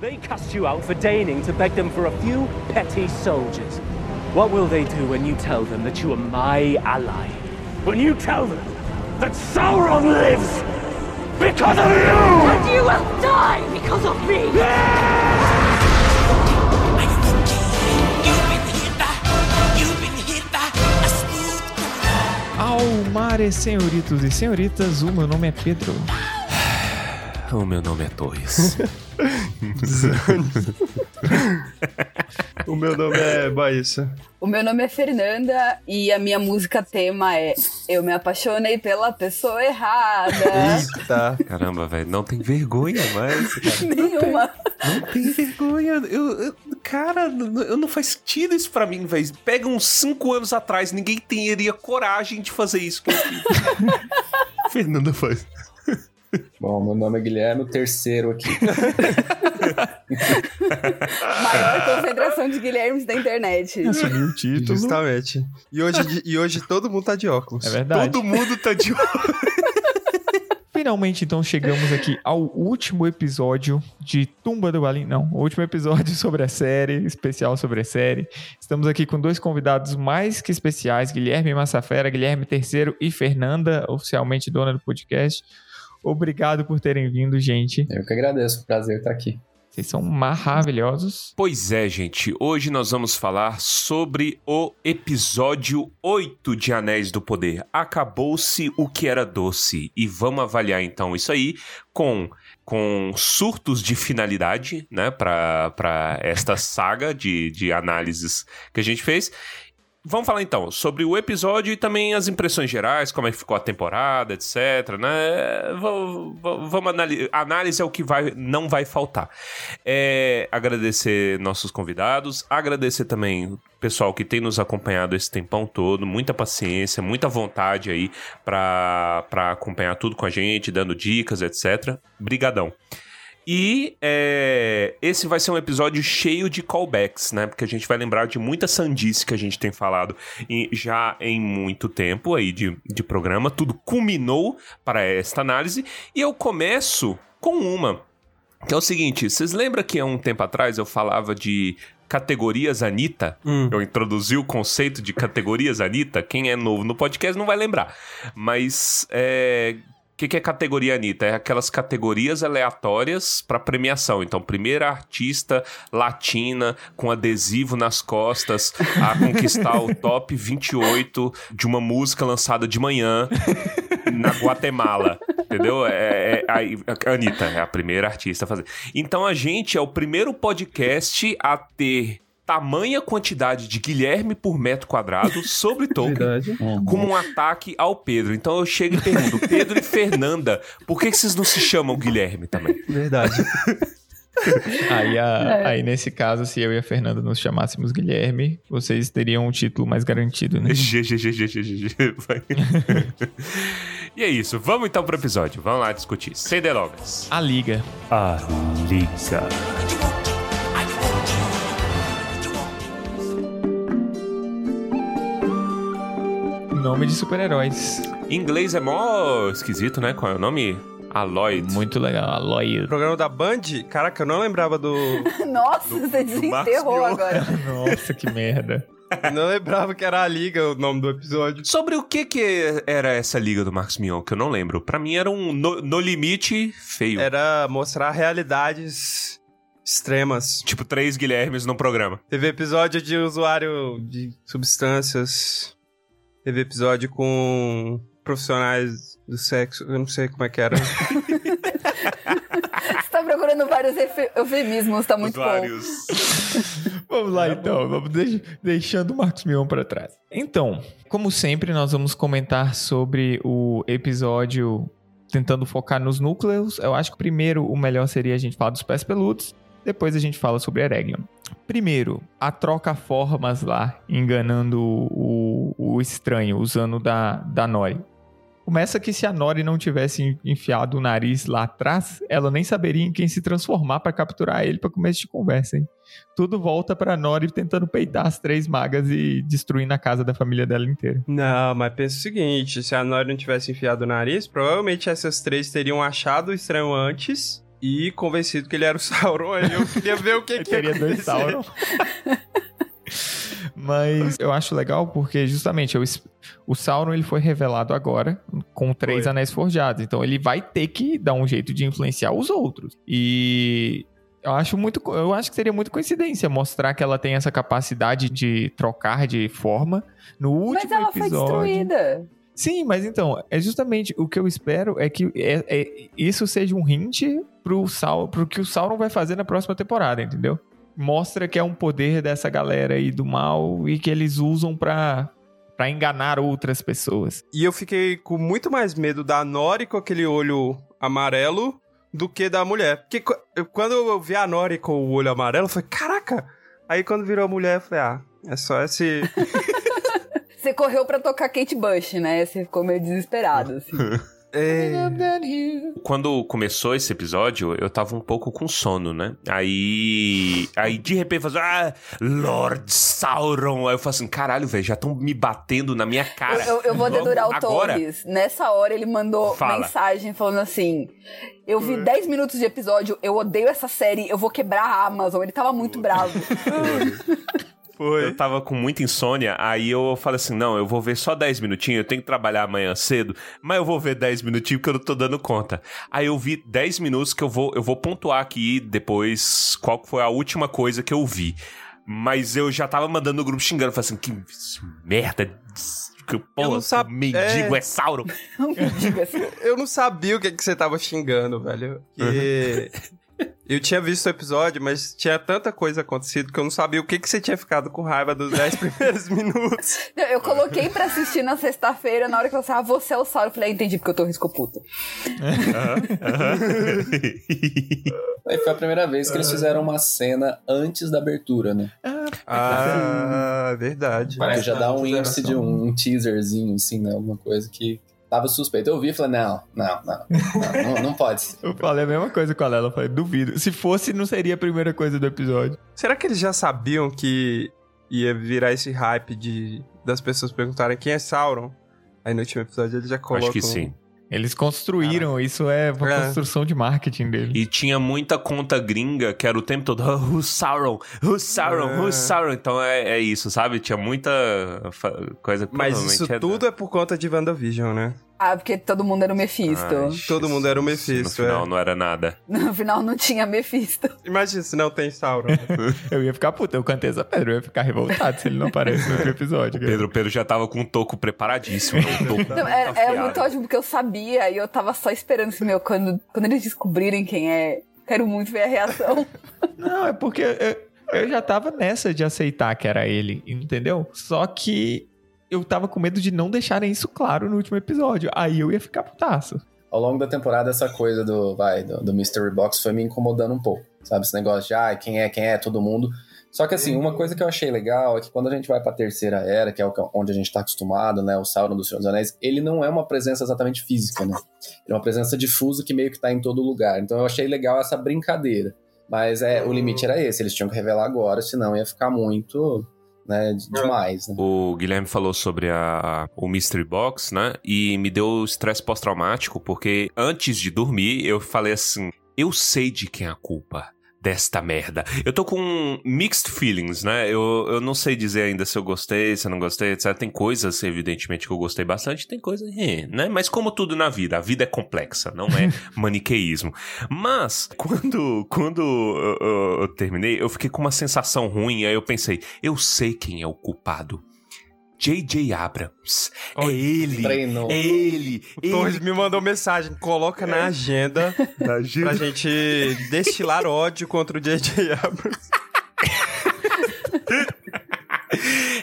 They cast you out for deigning to beg them for a few petty soldiers. What will they do when you tell them that you are my ally? When you tell them that Sauron lives because of you! And you will die because of me! Ao mare, senhoritos e senhoritas, o meu nome é Pedro. O meu nome é Torres. O meu nome é Baíssa. O meu nome é Fernanda e a minha música tema é Eu me apaixonei pela pessoa errada. Eita. Caramba, velho, não tem vergonha mais. cara. Nenhuma. Não tem vergonha. Eu, eu- cara, eu não faz sentido isso pra mim, velho. Pega uns cinco anos atrás, ninguém teria coragem de fazer isso que eu fiz. Fernanda faz. Bom, meu nome é Guilherme, o terceiro aqui. Maior concentração de Guilhermes da internet. Assumiu o título. Justamente. E hoje, e hoje todo mundo tá de óculos. É verdade. Todo mundo tá de Finalmente, então, chegamos aqui ao último episódio de Tumba do Balim. Não, o último episódio sobre a série, especial sobre a série. Estamos aqui com dois convidados mais que especiais, Guilherme Massafera, Guilherme Terceiro e Fernanda, oficialmente dona do podcast. Obrigado por terem vindo, gente. Eu que agradeço, prazer estar aqui. Vocês são maravilhosos. Pois é, gente. Hoje nós vamos falar sobre o episódio 8 de Anéis do Poder. Acabou-se o que era doce. E vamos avaliar então isso aí com, com surtos de finalidade, né? Pra esta saga de, de análises que a gente fez. Vamos falar então sobre o episódio e também as impressões gerais, como é que ficou a temporada, etc, né? Vamos, analisar. Análise é o que vai, não vai faltar. É, agradecer nossos convidados, agradecer também o pessoal que tem nos acompanhado esse tempão todo, muita paciência, muita vontade aí pra acompanhar tudo com a gente, dando dicas, etc. Brigadão. E é, esse vai ser um episódio cheio de callbacks, né? Porque a gente vai lembrar de muita sandice que a gente tem falado em- já em muito tempo aí de, de programa. Tudo culminou para esta análise. E eu começo com uma, que é o seguinte: vocês lembram que há um tempo atrás eu falava de categorias Anitta? Hum. Eu introduzi o conceito de categorias Anitta. Quem é novo no podcast não vai lembrar. Mas é. Que, que é categoria Anitta? É aquelas categorias aleatórias para premiação. Então, primeira artista latina com adesivo nas costas a conquistar o top 28 de uma música lançada de manhã na Guatemala. Entendeu? É, é, a, a Anitta é a primeira artista a fazer. Então, a gente é o primeiro podcast a ter tamanha quantidade de Guilherme por metro quadrado sobre Tolkien Verdade. como um ataque ao Pedro. Então eu chego e pergunto, Pedro e Fernanda, por que, que vocês não se chamam Guilherme também? Verdade. Aí, a- É. aí, nesse caso, se eu e a Fernanda nos chamássemos Guilherme, vocês teriam um título mais garantido, né? G, G, G, G, G, G, G, vai. e é isso, vamos então pro episódio. Vamos lá discutir. Sem delongas. A Liga. A Liga. Nome de super-heróis. Em inglês é mó esquisito, né? Qual é o nome? Aloyd. Muito legal. Aloy. Programa da Band? Caraca, eu não lembrava do. Nossa, você desenterrou agora. Nossa, que merda. não lembrava que era a Liga o nome do episódio. Sobre o que que era essa liga do Marcos Mion, que eu não lembro. Pra mim era um no, no limite feio. Era mostrar realidades extremas. Tipo três Guilhermes no programa. Teve episódio de usuário de substâncias. Teve episódio com profissionais do sexo. Eu não sei como é que era. Você tá procurando vários eufemismos, tá muito bom. Vários. Vamos lá, então. Vamos deix- deixando o Marcos Mion pra trás. Então, como sempre, nós vamos comentar sobre o episódio tentando focar nos núcleos. Eu acho que primeiro o melhor seria a gente falar dos pés peludos. Depois a gente fala sobre Eregion. Primeiro, a troca-formas lá, enganando o, o estranho, usando da, da Nori. Começa que se a Nori não tivesse enfiado o nariz lá atrás, ela nem saberia em quem se transformar pra capturar ele pra começo de conversa, hein? Tudo volta pra Nori tentando peitar as três magas e destruindo a casa da família dela inteira. não, mas pensa o seguinte: se a Nori não tivesse enfiado o nariz, provavelmente essas três teriam achado o estranho antes e convencido que ele era o Sauron. Aí eu queria ver o que, Eu que ia teria dois. Sauron. Mas eu acho legal porque justamente eu o Sauron ele foi revelado agora com três Foi. anéis forjados. Então ele vai ter que dar um jeito de influenciar os outros. E eu acho muito, eu acho que seria muito coincidência mostrar que ela tem essa capacidade de trocar de forma no último Mas ela foi episódio. destruída. Sim, mas então, é justamente o que eu espero é que é- é- isso seja um hint pro, Sau, pro que o Sauron vai fazer na próxima temporada, entendeu? Mostra que é um poder dessa galera aí do mal e que eles usam pra, pra enganar outras pessoas. E eu fiquei com muito mais medo da Nori com aquele olho amarelo do que da mulher. Porque quando eu vi a Nori com o olho amarelo, eu falei, caraca! Aí quando virou a mulher, eu falei, ah, é só esse. Você correu pra tocar Kate Bush, né? Você ficou meio desesperado, assim. É... Quando começou esse episódio, eu tava um pouco com sono, né? Aí. Aí de repente faz. Ah, Lord Sauron. Aí eu falo assim: caralho, velho, já estão me batendo na minha cara. Eu, eu- eu vou dedurar o? Torres. Nessa hora ele mandou Fala. mensagem falando assim: Eu vi 10 minutos de episódio, eu odeio essa série, eu vou quebrar a Amazon. Ele tava muito bravo. Foi. Eu tava com muita insônia, aí eu falei assim: não, eu vou ver só 10 minutinhos, eu tenho que trabalhar amanhã cedo, mas eu vou ver 10 minutinhos porque eu não tô dando conta. Aí eu vi 10 minutos que eu vou, eu vou pontuar aqui depois qual foi a última coisa que eu vi. Mas eu já tava mandando no grupo xingando, falei assim: que merda. Que porra, sab- mendigo é. é Sauron. Assim. Eu não sabia o que, que você tava xingando, velho. Que... eu tinha visto o episódio, mas tinha tanta coisa acontecido que eu não sabia o que, que você tinha ficado com raiva dos 10 primeiros minutos. Eu coloquei pra assistir na sexta-feira, na hora que eu falei, ah, você é o Sauron. Eu falei, ah, entendi porque eu tô risco puta. Aí foi a primeira vez que eles fizeram uma cena antes da abertura, né? Ah, verdade. Porque já dá um índice de um, um teaserzinho, assim, né? Alguma coisa que tava suspeito. Eu vi e falei, não, não, não, não, não, não pode. Eu falei a mesma coisa com a Lela, eu falei, duvido. Se fosse, não seria a primeira coisa do episódio. Será que eles já sabiam que ia virar esse hype de das pessoas perguntarem quem é Sauron? Aí no último episódio eles já colocam... Acho que sim. Eles construíram, isso é uma É. construção de marketing dele. E tinha muita conta gringa que era o tempo todo, oh, who's Sauron? Who's Sauron? É. Who's Sauron? Então é, é isso, sabe? Tinha muita coisa que Mas isso é- tudo é por conta de WandaVision, né? Ah, porque todo mundo era o Mephisto. Ai, Todo mundo era o Mephisto, No final é. não era nada. No final não tinha Mephisto. Imagina se não tem Sauron. Eu ia ficar puta, eu cantei essa pedra, eu ia ficar revoltado se ele não aparece no outro episódio. Pedro Pedro já tava com o toco preparadíssimo. né? O toco Não, é, é muito ótimo, porque eu sabia e eu tava só esperando assim, meu, quando, quando eles descobrirem quem é, quero muito ver a reação. Não, é porque eu, eu já tava nessa de aceitar que era ele, entendeu? Só que eu tava com medo de não deixarem isso claro no último episódio. Aí eu ia ficar putaço. Ao longo da temporada, essa coisa do, vai, do, do Mystery Box foi me incomodando um pouco. Sabe? Esse negócio de, ah, quem é, quem é, todo mundo. Só que assim, uma coisa que eu achei legal é que quando a gente vai pra terceira era, que é onde a gente tá acostumado, né, o Sauron do Senhor dos Anéis, ele não é uma presença exatamente física, né? Ele é uma presença difusa que meio que tá em todo lugar. Então eu achei legal essa brincadeira. Mas é, o limite era esse, eles tinham que revelar agora, senão ia ficar muito, né, de- demais, né? O Guilherme falou sobre a, o Mystery Box, né? E me deu estresse pós-traumático, porque antes de dormir eu falei assim: eu sei de quem é a culpa desta merda. Eu tô com mixed feelings, né? Eu, eu não sei dizer ainda se eu gostei, se eu não gostei, etc. Tem coisas, evidentemente, que eu gostei bastante, tem coisas, eh, né? Mas como tudo na vida, a vida é complexa, não é maniqueísmo. Mas, quando, quando eu, eu- eu terminei, eu fiquei com uma sensação ruim, aí eu pensei, eu sei quem é o culpado. J.J. Abrams. É ele. Treinou. É ele. O Torres ele me mandou mensagem, coloca na agenda da pra gente destilar ódio contra o J.J. Abrams.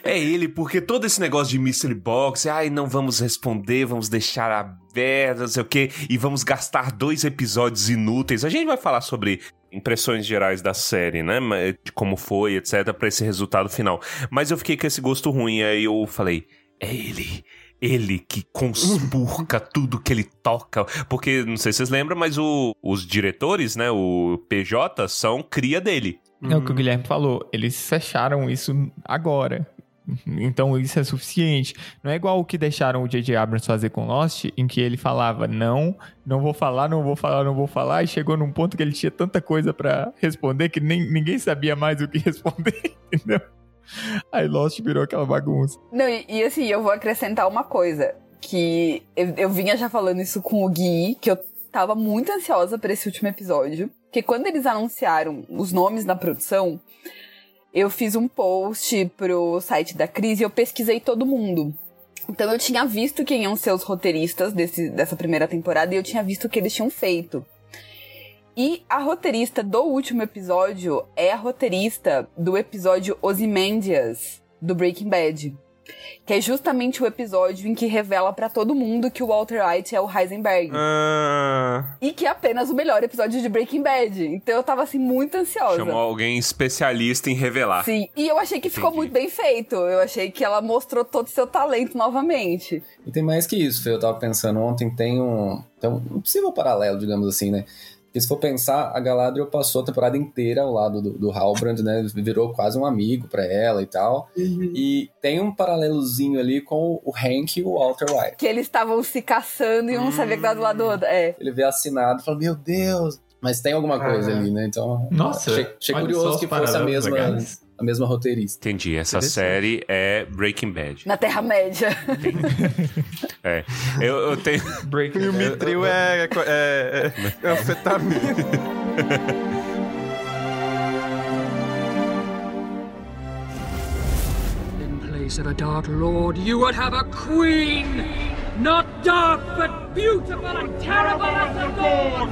É ele, porque todo esse negócio de mystery box, ai, não vamos responder, vamos deixar aberto, não sei o quê, e vamos gastar dois episódios inúteis. A gente vai falar sobre impressões gerais da série, né? De como foi, etc, pra esse resultado final. Mas eu fiquei com esse gosto ruim, aí eu falei, é ele. Ele que conspurca tudo que ele toca. Porque, não sei se vocês lembram, mas o- os diretores, né? O PJ, são cria dele. É o que o Guilherme falou. Eles fecharam isso agora. Então isso é suficiente. Não é igual o que deixaram o J.J. Abrams fazer com Lost, em que ele falava não, não vou falar, não vou falar, não vou falar, e chegou num ponto que ele tinha tanta coisa para responder que nem, ninguém sabia mais o que responder, entendeu? Aí Lost virou aquela bagunça. Não, e, e assim, eu vou acrescentar uma coisa, que eu, eu vinha já falando isso com o Gui, que eu tava muito ansiosa para esse último episódio, que quando eles anunciaram os nomes da produção, eu fiz um post pro site da Cris e eu pesquisei todo mundo. Então eu tinha visto quem iam ser os roteiristas desse, dessa primeira temporada e eu tinha visto o que eles tinham feito. E a roteirista do último episódio é a roteirista do episódio Ozymandias, do Breaking Bad. Que é justamente o episódio em que revela para todo mundo que o Walter White é o Heisenberg. Ah, E que é apenas o melhor episódio de Breaking Bad. Então eu tava assim muito ansiosa. Chamou alguém especialista em revelar. Sim, e eu achei que ficou Entendi. muito bem feito. Eu achei que ela mostrou todo o seu talento novamente. E tem mais que isso, Fê. Eu tava pensando ontem, tem um, tem um possível paralelo, digamos assim, né? Porque se for pensar, a Galadriel passou a temporada inteira ao lado do, do Halbrand, né? Virou quase um amigo pra ela e tal. E tem um paralelozinho ali com o Hank e o Walter White. Que eles estavam se caçando e um não sabia que tava do lado do outro. É. Ele vê assinado e fala, meu Deus! Mas tem alguma coisa Ah. ali, né? Então, Nossa, achei, achei curioso os que fosse a mesma, legais. A mesma roteirista. Entendi. Essa série é Breaking Bad. Na Terra-média. É. Eu, eu tenho. Breaking e o Bad. Mitril é, é, é, é anfetamina. In place of a Dark Lord, you would have a queen! Not dark, but beautiful and terrible as the dawn!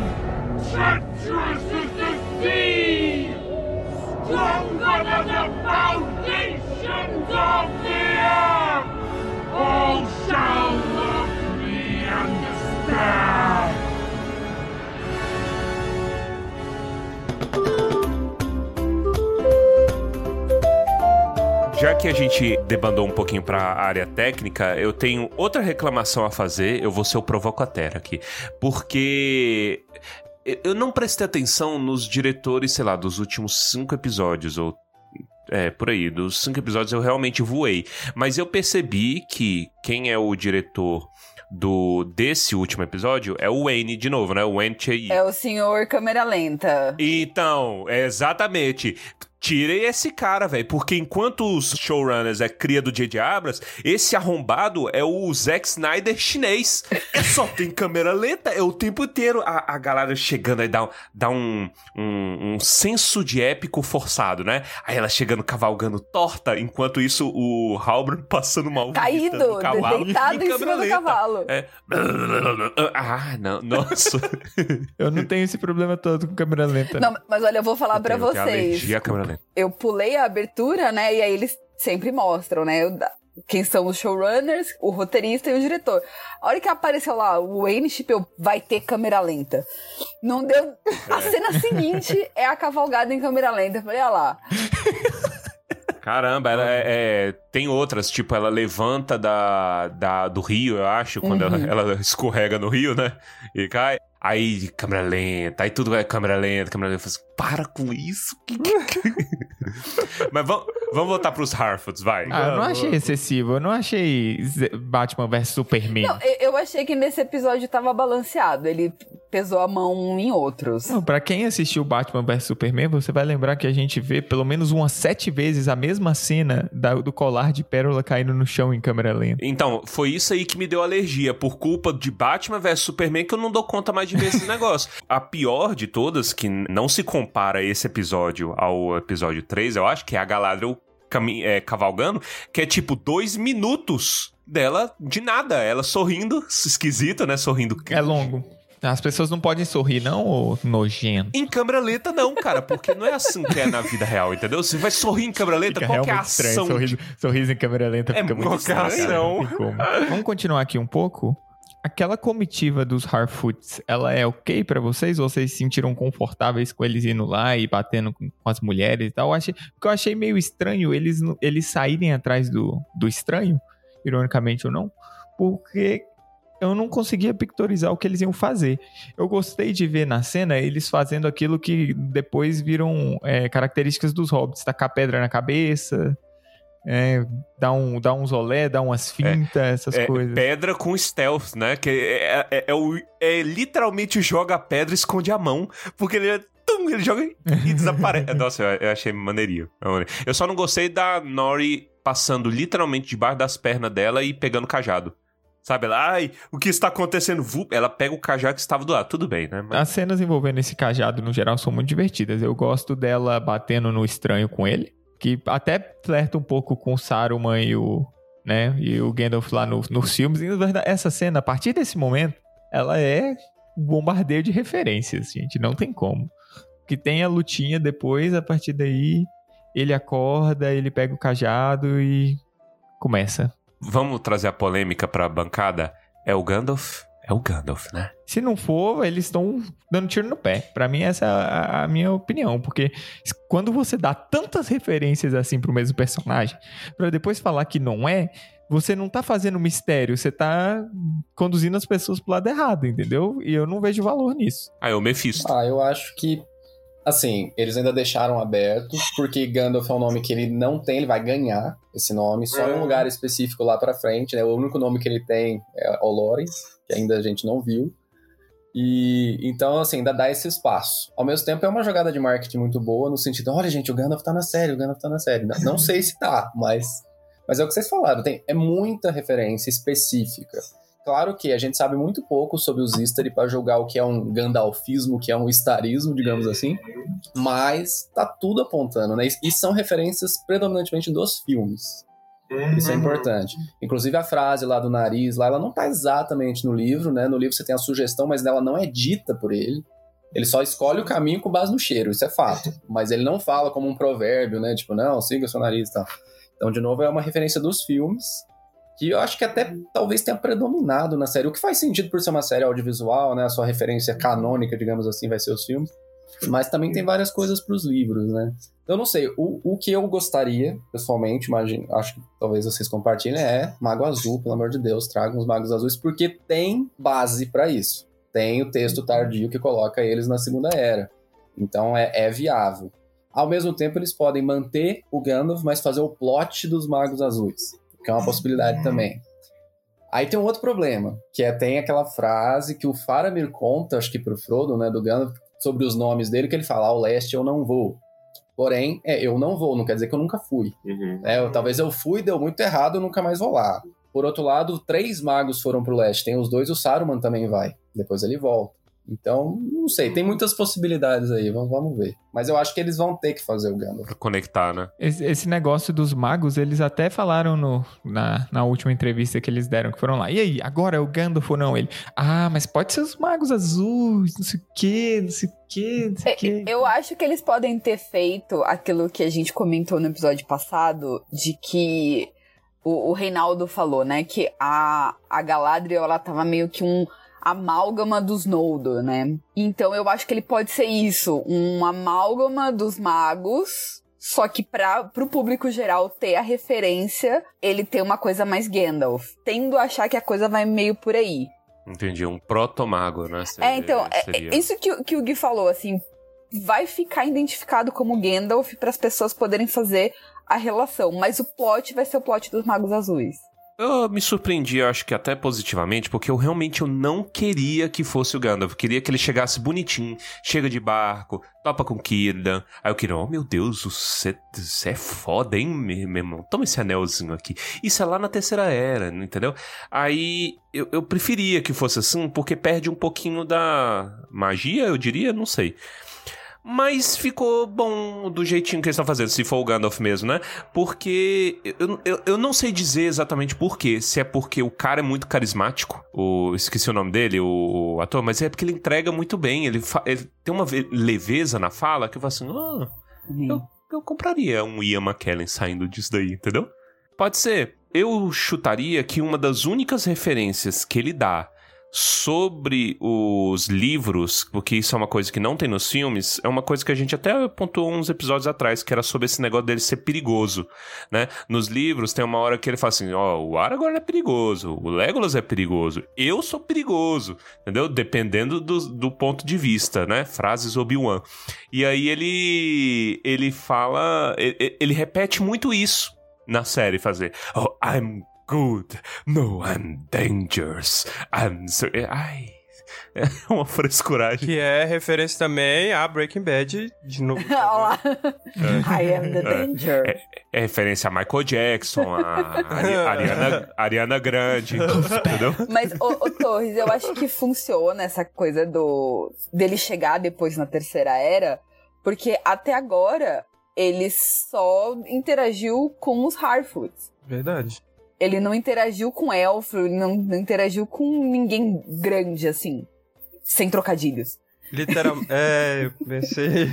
Treacherous as the sea! Já que a gente debandou um pouquinho pra área técnica, eu tenho outra reclamação a fazer. Eu vou ser o provocatera aqui. Porque eu não prestei atenção nos diretores, sei lá, dos últimos cinco episódios, ou. É, por aí, dos cinco episódios eu realmente voei. Mas eu percebi que quem é o diretor do desse último episódio é o Wayne de novo, né? O Wayne Chey. É o senhor câmera lenta. Então, exatamente. Tirei esse cara, velho. Porque enquanto os showrunners é cria do J.J. Abrams, esse arrombado é o Zack Snyder chinês. É só tem câmera lenta, é o tempo inteiro. A, a galera chegando aí dá, dá um, um, um senso de épico forçado, né? Aí ela chegando cavalgando torta, enquanto isso o Halbrand passando mal Caído, no cavalo. deitado em câmera cima do lenta. cavalo. É. Ah, não, nossa. Eu não tenho esse problema todo com câmera lenta. Não, mas olha, eu vou falar pra Eu tenho vocês. alergia à câmera lenta. Eu pulei a abertura, né? E aí eles sempre mostram, né? Quem são os showrunners, o roteirista e o diretor. A hora que apareceu lá, o Wayne Chipeu vai ter câmera lenta. Não deu. A cena seguinte é a cavalgada em câmera lenta. Eu falei, olha lá. Caramba, ela é, é- tem outras, tipo, ela levanta da, da, do rio, eu acho, quando ela, ela escorrega no rio, né? E cai. Aí, câmera lenta, aí tudo é câmera lenta, câmera lenta. Eu falo assim, para com isso. que- Mas vamos, vamos voltar pros Harfords, vai. Ah, eu não achei excessivo. Eu não achei Batman vs Superman. Não, eu, achei que nesse episódio tava balanceado. Ele pesou a mão em outros. Não, pra quem assistiu Batman vs Superman, você vai lembrar que a gente vê pelo menos umas sete vezes a mesma cena da- do colar de pérola caindo no chão em câmera lenta. Então, foi isso aí que me deu alergia, por culpa de Batman vs Superman, que eu não dou conta mais de ver esse negócio. A pior de todas, que não se compara esse episódio ao episódio 3, eu acho, que é a Galadriel é, cavalgando, que é tipo dois minutos dela de nada, ela sorrindo, esquisita, né? Sorrindo. É longo. As pessoas não podem sorrir, não, ô nojento? Em câmera lenta, não, cara, porque não é assim que é na vida real, entendeu? Você vai sorrir em câmera lenta, Fica qual que é a ação? Sorriso, sorriso em câmera lenta É fica muito muito estranho. ação. Vamos continuar aqui um pouco. Aquela comitiva dos Harfoots, ela é ok pra vocês? Vocês se sentiram confortáveis com eles indo lá e batendo com, as mulheres e tal? Eu achei, porque eu achei meio estranho eles, eles saírem atrás do, do estranho, ironicamente ou não, porque eu não conseguia pictorizar o que eles iam fazer. Eu gostei de ver na cena eles fazendo aquilo que depois viram é, características dos hobbits, tacar pedra na cabeça, É, dá, um, dá uns olé, dá umas fintas, essas É, coisas. pedra com stealth, né? Que é, é, é o- é literalmente joga a pedra e esconde a mão, porque ele, é- tum, ele joga e desaparece. Nossa, eu, eu achei maneirinho. é. Eu só não gostei da Nori passando literalmente debaixo das pernas dela e pegando o cajado. Sabe, ela, ai, o que está acontecendo? Ela pega o cajado que estava do lado. Tudo bem, né? Mas- As cenas envolvendo esse cajado, no geral, são muito divertidas. Eu gosto dela batendo no estranho com ele, que até flerta um pouco com Saruman e o, né, e o Gandalf lá no- nos filmes. E, na verdade, essa cena, a partir desse momento, ela é um bombardeio de referências, gente. Não tem como. Que tem a lutinha depois, a partir daí, ele acorda, ele pega o cajado e começa. Vamos trazer a polêmica pra bancada? É o Gandalf? É o Gandalf, né? Se não for, eles estão dando tiro no pé. Pra mim, essa é a, minha opinião. Porque quando você dá tantas referências assim pro mesmo personagem, pra depois falar que não é, você não tá fazendo mistério, você tá conduzindo as pessoas pro lado errado, entendeu? E eu não vejo valor nisso. Ah, é o Mephisto. Ah, eu acho que. Assim, eles ainda deixaram aberto, porque Gandalf é um nome que ele não tem, ele vai ganhar esse nome só em um lugar específico lá pra frente, né? O único nome que ele tem é Olores, ainda a gente não viu. E então, assim, ainda dá esse espaço. Ao mesmo tempo, é uma jogada de marketing muito boa, no sentido, olha, gente, o Gandalf tá na série, o Gandalf tá na série. Não, não sei se tá, mas. Mas é o que vocês falaram, tem, é muita referência específica. Claro que a gente sabe muito pouco sobre os Istari para julgar o que é um Gandalfismo, o que é um Starismo, digamos assim, mas tá tudo apontando, né? E são referências predominantemente dos filmes. Isso é importante. Inclusive a frase lá do nariz, lá, ela não tá exatamente no livro, né? No livro você tem a sugestão, mas ela não é dita por ele. Ele só escolhe o caminho com base no cheiro, isso é fato. Mas ele não fala como um provérbio, né? Tipo, não, siga seu nariz e tal. Então, de novo, é uma referência dos filmes, que eu acho que até talvez tenha predominado na série, o que faz sentido por ser uma série audiovisual, né? A sua referência canônica, digamos assim, vai ser os filmes. Mas também tem várias coisas para os livros, né? Eu não sei, o, o que eu gostaria, pessoalmente, imagino, acho que talvez vocês compartilhem, é Mago Azul, pelo amor de Deus, tragam os Magos Azuis, porque tem base para isso. Tem o texto tardio que coloca eles na Segunda Era. Então é, é viável. Ao mesmo tempo, eles podem manter o Gandalf, mas fazer o plot dos Magos Azuis, que é uma possibilidade também. Aí tem um outro problema, que é tem aquela frase que o Faramir conta, acho que pro Frodo, né, do Gandalf, sobre os nomes dele, que ele fala, ao leste eu não vou. Porém, é, eu não vou, não quer dizer que eu nunca fui. É, eu- talvez eu fui, deu muito errado, eu nunca mais vou lá. Por outro lado, três magos foram pro leste, tem os dois, o Saruman também vai. Depois ele volta. Então, não sei, tem muitas possibilidades aí, vamos, vamos ver. Mas eu acho que eles vão ter que fazer o Gandalf. Pra conectar, né? Esse, esse negócio dos magos, eles até falaram no, na, na última entrevista que eles deram, que foram lá. E aí, agora é o Gandalf ou não? Ele, ah, mas pode ser os magos azuis, não sei o quê, não sei o quê, não sei o quê. Eu acho que eles podem ter feito aquilo que a gente comentou no episódio passado, de que o, o Reinaldo falou, né? Que a, a Galadriel, ela tava meio que um amálgama dos Noldor, né? Então eu acho que ele pode ser isso, um amálgama dos magos, só que para pro público geral ter a referência, ele tem uma coisa mais Gandalf. Tendo a achar que a coisa vai meio por aí. Entendi. Um proto-mago, né? Seria- É, então, é- seria. é isso que, o- que o Gui falou, assim, vai ficar identificado como Gandalf para as pessoas poderem fazer a relação, mas o plot vai ser o plot dos Magos Azuis. Eu me surpreendi, eu acho que até positivamente, porque eu realmente eu não queria que fosse o Gandalf. Eu queria que ele chegasse bonitinho, chega de barco, topa com Círdan. Aí eu queria, oh meu Deus, você é foda, hein, meu meu irmão? Toma esse anelzinho aqui. Isso é lá na Terceira Era, entendeu? Aí eu, eu preferia que fosse assim, porque perde um pouquinho da magia, eu diria, não sei. Mas ficou bom do jeitinho que eles estão fazendo, se for o Gandalf mesmo, né? Porque eu, eu, eu não sei dizer exatamente por quê. Se é porque o cara é muito carismático, o, esqueci o nome dele, o, o ator, mas é porque ele entrega muito bem. Ele, fa- ele tem uma ve- leveza na fala que eu falo assim: ah, eu, eu compraria um Ian McKellen saindo disso daí, entendeu? Pode ser. Eu chutaria que uma das únicas referências que ele dá sobre os livros, porque isso é uma coisa que não tem nos filmes, é uma coisa que a gente até pontuou uns episódios atrás, que era sobre esse negócio dele ser perigoso, né? Nos livros tem uma hora que ele fala assim, ó, o Aragorn é perigoso, o Legolas é perigoso, eu sou perigoso, entendeu? Dependendo do, do ponto de vista, né? Frases Obi-Wan. E aí ele ele fala, ele, ele repete muito isso na série fazer. Oh, I'm good. No, I'm dangerous. I'm so... Ai. É uma frescuragem. Que é referência também a Breaking Bad de novo. Olha lá. I am the danger. É, é referência a Michael Jackson, a Ari- Ariana, Ariana Grande, entendeu? Mas, ô, ô, Torres, eu acho que funciona essa coisa do dele chegar depois na terceira era, porque até agora ele só interagiu com os Harfoots. Verdade. Ele não interagiu com elfo, ele não, não interagiu com ninguém grande, assim. Sem trocadilhos. Literalmente. é, eu pensei.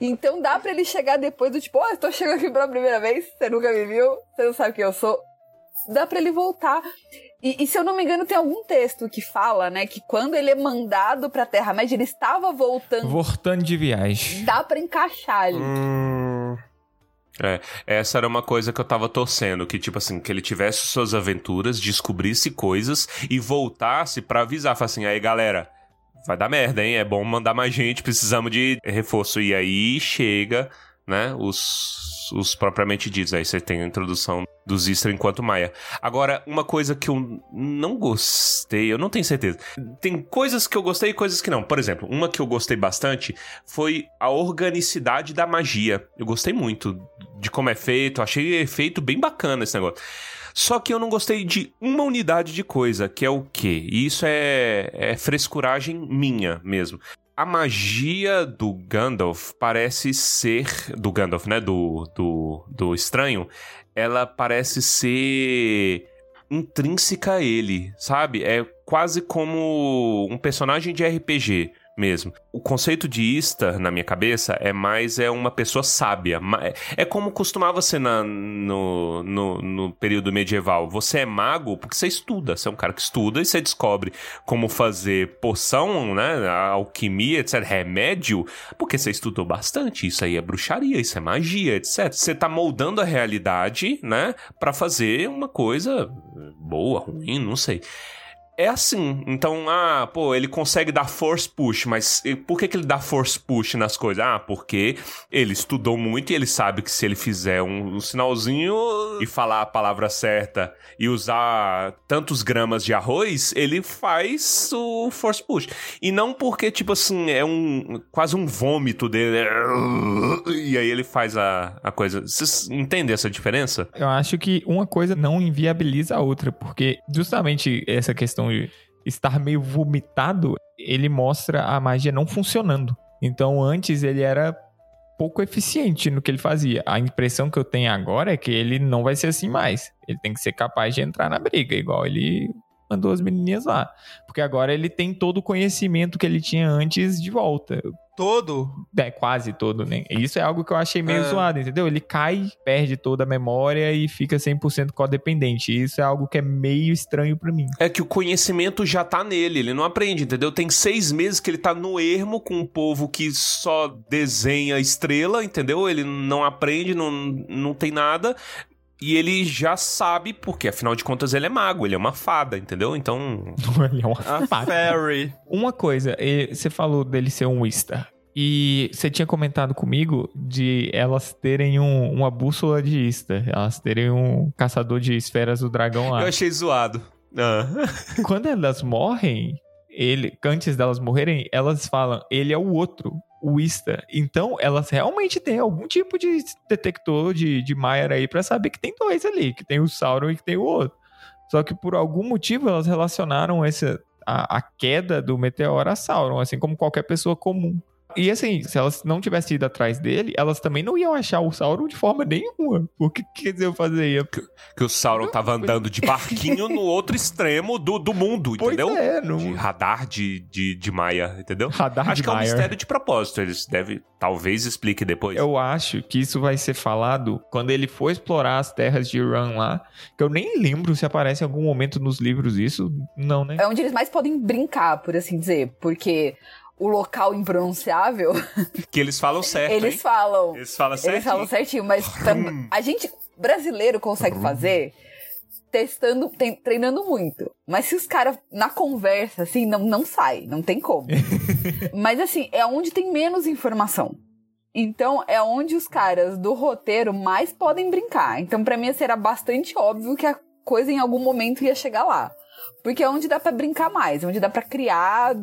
Então dá pra ele chegar depois do tipo, ó, eu tô chegando aqui pela primeira vez, você nunca me viu, você não sabe quem eu sou. Dá pra ele voltar. E, e se eu não me engano, tem algum texto que fala, né, que quando ele é mandado pra Terra-média, ele estava voltando. Voltando de viagem. Dá pra encaixar ali. Hum, É, essa era uma coisa que eu tava torcendo, que tipo assim, que ele tivesse suas aventuras, descobrisse coisas e voltasse pra avisar, falar assim, aí galera, vai dar merda, hein? É bom mandar mais gente, precisamos de reforço. E aí chega, né, os, os propriamente ditos. Aí você tem a introdução dos Istra enquanto Maia. Agora, uma coisa que eu não gostei, eu não tenho certeza. Tem coisas que eu gostei e coisas que não. Por exemplo, uma que eu gostei bastante foi a organicidade da magia. Eu gostei muito de como é feito, achei feito bem bacana esse negócio. Só que eu não gostei de uma unidade de coisa, que é o quê? E isso é, é frescuragem minha mesmo. A magia do Gandalf parece ser. Do Gandalf, né? Do, do, do estranho. Ela parece ser intrínseca a ele, sabe? É quase como um personagem de RPG mesmo. O conceito de Istar, na minha cabeça, é mais é uma pessoa sábia. Ma- É como costumava ser na- no, no, no período medieval. Você é mago porque você estuda. Você é um cara que estuda e você descobre como fazer poção, né? Alquimia, etc. Remédio, porque você estudou bastante. Isso aí é bruxaria, isso é magia, etc. Você tá moldando a realidade, né? Pra fazer uma coisa boa, ruim, não sei. É assim. Então, ah, pô, ele consegue dar force push, mas por que, que ele dá force push nas coisas? Ah, porque ele estudou muito e ele sabe que se ele fizer um, um sinalzinho e falar a palavra certa e usar tantos gramas de arroz, ele faz o force push. E não porque, tipo assim, é um quase um vômito dele. E aí ele faz a, a coisa. Vocês entendem essa diferença? Eu acho que uma coisa não inviabiliza a outra, porque justamente essa questão estar meio vomitado, ele mostra a magia não funcionando. Então antes ele era pouco eficiente no que ele fazia. A impressão que eu tenho agora é que ele não vai ser assim mais. Ele tem que ser capaz de entrar na briga, igual ele mandou as menininhas lá. Porque agora ele tem todo o conhecimento que ele tinha antes de volta. Todo. É, quase todo, né? Isso é algo que eu achei meio É. zoado, entendeu? Ele cai, perde toda a memória e fica 100% codependente. Isso é algo que é meio estranho pra mim. É que o conhecimento já tá nele, ele não aprende, entendeu? Tem seis meses que ele tá no ermo com um povo que só desenha estrela, entendeu? Ele não aprende, não, não tem nada. E ele já sabe, porque afinal de contas ele é mago, ele é uma fada, entendeu? Então. Ele é uma A fada. Fairy. Uma coisa, você falou dele ser um Wistar. E você tinha comentado comigo de elas terem um- uma bússola de Istar. Elas terem um caçador de esferas do dragão lá. Eu achei zoado. Ah. Quando elas morrem, ele, antes delas morrerem, elas falam, ele é o outro, o Ista. Então, elas realmente têm algum tipo de detector de, de Maiar aí pra saber que tem dois ali, que tem o Sauron e que tem o outro. Só que por algum motivo elas relacionaram essa, a, a queda do meteoro a Sauron, assim como qualquer pessoa comum. E assim, se elas não tivessem ido atrás dele, elas também não iam achar o Sauron de forma nenhuma. O que que quer dizer eu fazer? Ia Que o Sauron tava andando de barquinho no outro extremo do, do mundo, Pois entendeu? é, não- De radar de, de, de Maia, entendeu? Radar Acho de que é um mistério de propósito. Eles devem, talvez, explique depois. Eu acho que isso vai ser falado quando ele for explorar as terras de Ran lá. Que eu nem lembro se aparece em algum momento nos livros isso. Não, né? É onde eles mais podem brincar, por assim dizer. Porque o local impronunciável, Que eles falam certo, eles hein? falam. Eles falam certo. Eles falam certinho, mas tam- a gente, brasileiro, consegue fazer testando, tem- treinando muito. Mas se os caras, na conversa, assim, não, não sai, não tem como. mas assim, é onde tem menos informação. Então é onde os caras do roteiro mais podem brincar. Então para mim será bastante óbvio que a coisa em algum momento ia chegar lá. Porque é onde dá para brincar mais, é onde dá para criar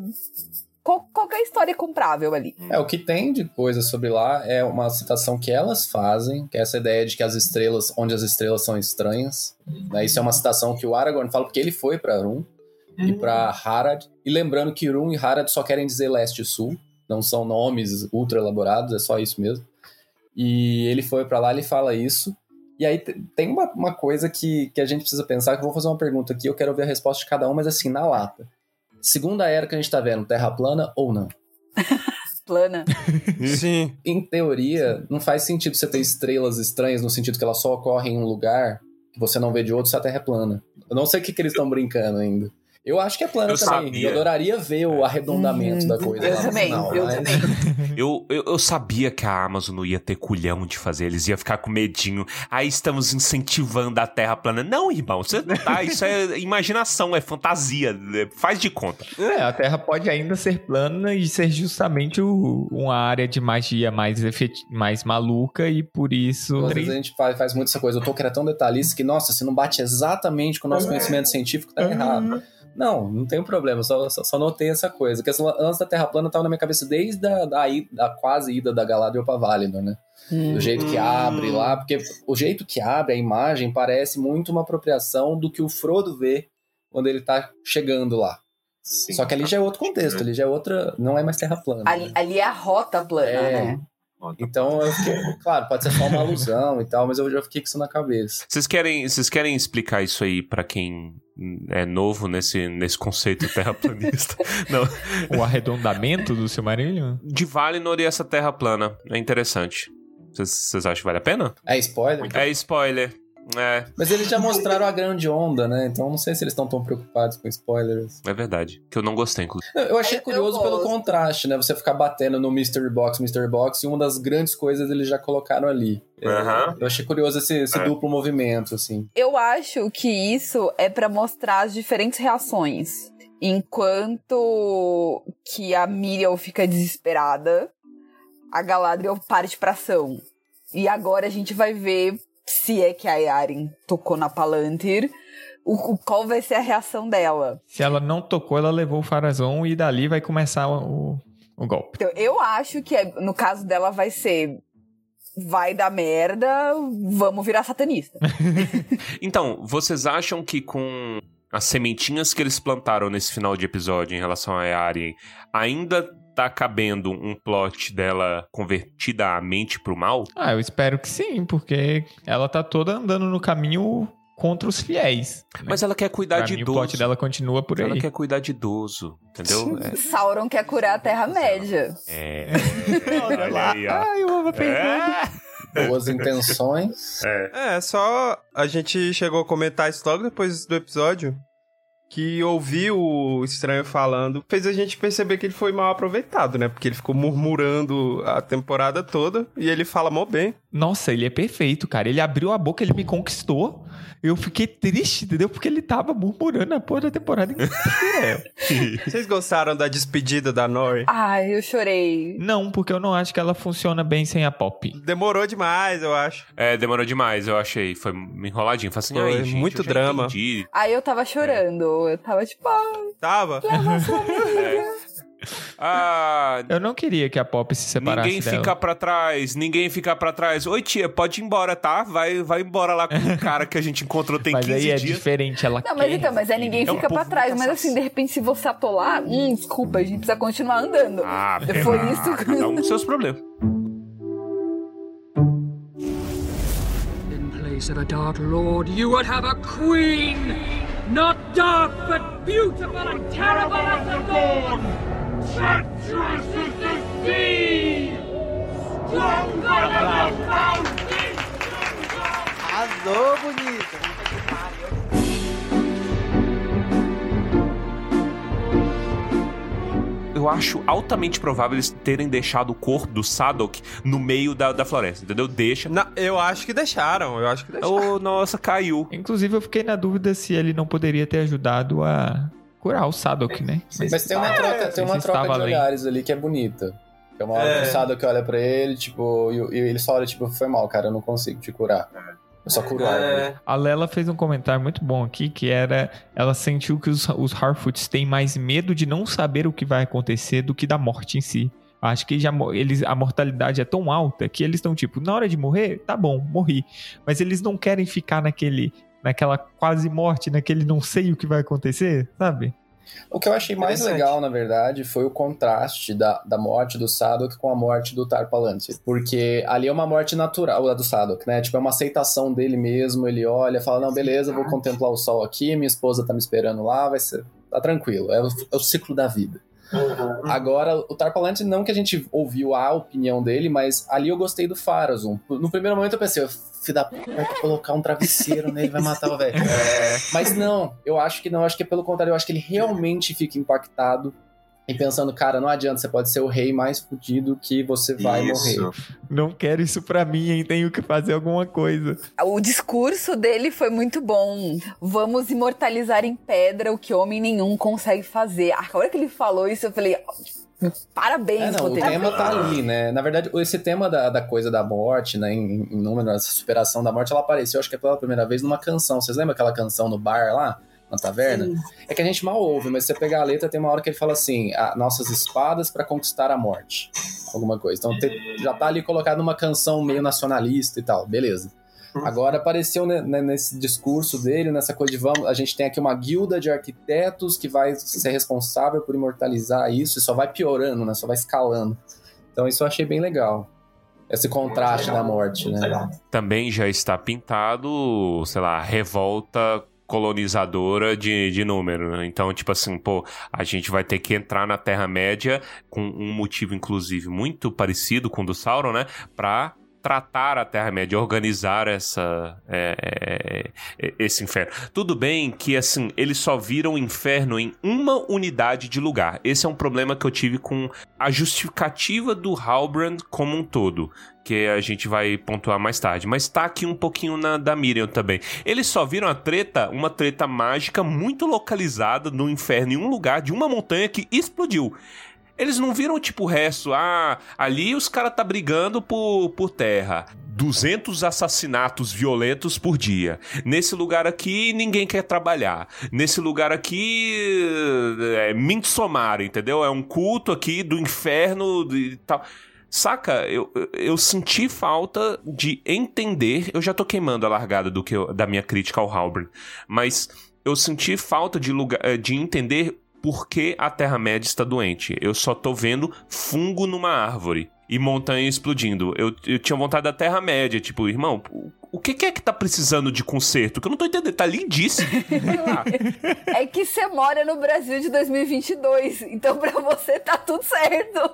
qualquer história comprável ali. É, o que tem de coisa sobre lá é uma citação que elas fazem, que é essa ideia de que as estrelas, onde as estrelas são estranhas. Né? Isso é uma citação que o Aragorn fala porque ele foi para Rum e para Harad. E lembrando que Rum e Harad só querem dizer leste e sul, não são nomes ultra elaborados, é só isso mesmo. E ele foi para lá, ele fala isso. E aí tem uma, uma coisa que, que a gente precisa pensar, que eu vou fazer uma pergunta aqui, eu quero ouvir a resposta de cada um, mas assim, na lata. Segunda era que a gente tá vendo, terra plana ou não? Plana. Sim. Em teoria, não faz sentido você ter estrelas estranhas no sentido que elas só ocorrem em um lugar que você não vê de outro se a Terra é plana. Eu não sei o que, que eles estão brincando ainda. Eu acho que é plano Eu também. sabia. Eu adoraria ver o arredondamento Uhum. da coisa. Eu lá no também, final, eu mas- também. Eu, eu, eu sabia que a Amazon não ia ter culhão de fazer, eles iam ficar com medinho. Aí estamos incentivando a Terra plana. Não, irmão, você tá. Isso é imaginação, é fantasia. é- Faz de conta. É, a Terra pode ainda ser plana e ser justamente o- uma área de magia mais, efeti- mais maluca e por isso. Às vezes a gente faz, faz muito essa coisa. O Tolkien é tão detalhista que, nossa, se não bate exatamente com o nosso conhecimento científico, tá errado. Não, não tem problema, só, só, só notei essa coisa. Porque esse lance da Terra plana tava na minha cabeça desde a da, quase ida da Galadriel pra Valinor, né? Do jeito que abre lá, porque o jeito que abre a imagem parece muito uma apropriação do que o Frodo vê quando ele tá chegando lá. Só que ali já é outro contexto, ali já é outra. Não é mais terra plana. Ali, né? ali é a rota plana, É. né? Então eu fiquei. Claro, pode ser só uma alusão e tal, mas eu já fiquei com isso na cabeça. Vocês querem, vocês querem explicar isso aí pra quem é novo nesse, nesse conceito terraplanista? Não. O arredondamento do Silmarillion? De Valinor e essa Terra plana. É interessante. Vocês vocês acham que vale a pena? É spoiler? É spoiler. É, Mas eles já mostraram a grande onda, né? Então não sei se eles estão tão preocupados com spoilers. é verdade. Que eu não gostei, inclusive. Eu- Eu achei Eu curioso pelo gosto. contraste, né? Você ficar batendo no Mystery Box, Mystery Box, e uma das grandes coisas eles já colocaram ali. Aham. Eu achei curioso esse, esse É. duplo movimento, assim. Eu acho que isso é pra mostrar as diferentes reações. Enquanto que a Miriam fica desesperada, a Galadriel parte pra ação. E agora a gente vai ver se é que a Yaren tocou na Palantir, o, o- qual vai ser a reação dela. Se ela não tocou, ela levou o Farazon e dali vai começar o, o golpe. Então, eu acho que é- no caso dela vai ser vai dar merda, vamos virar satanista. Então, vocês acham que com as sementinhas que eles plantaram nesse final de episódio em relação a Arya, ainda tá cabendo um plot dela convertida a mente pro mal? Ah, eu espero que sim, porque ela tá toda andando no caminho contra os fiéis. Mas ela quer cuidar pra de mim, o idoso. plot dela continua por Ela aí. quer cuidar de idoso, entendeu? Sauron quer curar a Terra-média. É. é. Olha aí, ó. Ai, eu amo a. É. Boas intenções. É, só a gente chegou a comentar isso logo depois do episódio. Que ouvir o estranho falando fez a gente perceber que ele foi mal aproveitado, né? Porque ele ficou murmurando a temporada toda e ele fala mó bem. Nossa, ele é perfeito, cara. Ele abriu a boca, ele me conquistou. Eu fiquei triste, entendeu? Porque ele tava murmurando a porra da temporada inteira. Vocês gostaram da despedida da Nori? Ai, eu chorei. não, porque eu não acho que ela funciona bem sem a Pop. Demorou demais, eu acho. É, demorou demais, eu achei. Foi enroladinho. Falei assim, Foi ai, gente, muito drama. entendi. Aí eu tava chorando. Eu tava tipo, ah, Tava? leva sua amiga. Ah, Eu não queria que a Pop se separasse ninguém dela. fica pra trás, ninguém fica pra trás. Oi, tia, pode ir embora, tá? Vai, vai embora lá com o cara que a gente encontrou tem Mas 15 aí é dias. diferente, ela Não, mas quer. então, mas é ninguém É um fica pra povo trás. Mas assim, de repente, se você atolar, hum, desculpa, a gente precisa continuar andando. Ah, Foi ah, isso que- Cada um com seus problemas. In place of a Dark Lord, you would have a queen! Not dark, but beautiful and terrible as the dawn! Treacherous as the sea! Stronger than the fountain! Arrasou, bonita. Eu acho altamente provável eles terem deixado o corpo do Sadok no meio da, da floresta, entendeu? Deixa. Não, eu acho que deixaram, eu acho que deixaram. Oh, nossa, caiu. Inclusive, eu fiquei na dúvida se ele não poderia ter ajudado a curar o Sadok, né? Mas tem uma troca, tem uma troca de além. olhares ali que é bonita. É uma hora É. que o Sadok olha pra ele, tipo, e, e ele só olha, tipo, foi mal, cara, eu não consigo te curar. Eu só curo a árvore. É, A Lela fez um comentário muito bom aqui, que era... Ela sentiu que os, os Harfoots têm mais medo de não saber o que vai acontecer do que da morte em si. Acho que já, eles, a mortalidade é tão alta que eles estão tipo, na hora de morrer, tá bom, morri. Mas eles não querem ficar naquele, naquela quase morte, naquele não sei o que vai acontecer, sabe? O que eu achei mais legal, na verdade, foi o contraste da, da morte do Sadok com a morte do Tarpalantir. Porque ali é uma morte natural, a do Sadok, né? Tipo, é uma aceitação dele mesmo. Ele olha, fala: Não, beleza, eu vou contemplar o sol aqui, minha esposa tá me esperando lá, vai ser. Tá tranquilo. É o, é o ciclo da vida. Agora, o Tarpalantir, não que a gente ouviu a opinião dele, mas ali eu gostei do Farazon. No primeiro momento eu pensei, filho da p, vai colocar um travesseiro nele, vai matar o velho. Mas não, eu acho que não, eu acho que é pelo contrário, eu acho que ele realmente fica impactado e pensando, cara, não adianta, você pode ser o rei mais fudido que você vai Isso. morrer. Não quero isso pra mim, hein? Tenho que fazer alguma coisa. O discurso dele foi muito bom. Vamos imortalizar em pedra o que homem nenhum consegue fazer. A hora que ele falou isso, eu falei. Parabéns, É, não, o roteirista." tema tá ali, né? Na verdade, esse tema da, da coisa da morte, né, em, em número, essa superação da morte, ela apareceu, acho que é pela primeira vez, numa canção. Vocês lembram aquela canção no bar lá, na taverna? É que a gente mal ouve, mas se você pegar a letra, tem uma hora que ele fala assim: "Ah, nossas espadas pra conquistar a morte. Alguma coisa. Então te- já tá ali colocado numa canção meio nacionalista e tal, beleza. Agora apareceu né, né, nesse discurso dele, nessa coisa de vamos, a gente tem aqui uma guilda de arquitetos que vai ser responsável por imortalizar isso e só vai piorando, né? Só vai escalando. Então isso eu achei bem legal. Esse contraste da morte, né? Também já está pintado, sei lá, revolta colonizadora de, de número, né? Então, tipo assim, pô, a gente vai ter que entrar na Terra-média com um motivo, inclusive, muito parecido com o do Sauron, né? Pra tratar a Terra-média, organizar essa, é, é, é, esse inferno. Tudo bem que, assim, eles só viram o inferno em uma unidade de lugar. Esse é um problema que eu tive com a justificativa do Halbrand como um todo que a gente vai pontuar mais tarde. Mas tá aqui um pouquinho na da Miriam também. Eles só viram a treta, uma treta mágica muito localizada no inferno, em um lugar de uma montanha que explodiu. Eles não viram, tipo, o resto. Ah, ali os caras tá brigando por, por terra. 200 assassinatos violentos por dia. Nesse lugar aqui, ninguém quer trabalhar. Nesse lugar aqui, é Midsommar, entendeu? É um culto aqui do inferno e tal. Saca, eu, eu senti falta de entender. Eu já tô queimando a largada do que eu- da minha crítica ao Halbrand, mas eu senti falta de, lugar, eh, de entender por que a Terra-média está doente. Eu só tô vendo fungo numa árvore e montanha explodindo. Eu, eu tinha vontade da Terra-média, tipo, irmão, o, que, que é que tá precisando de conserto? Que eu não tô entendendo, tá lindíssimo. É que você mora no Brasil de 2022, então pra você tá tudo certo.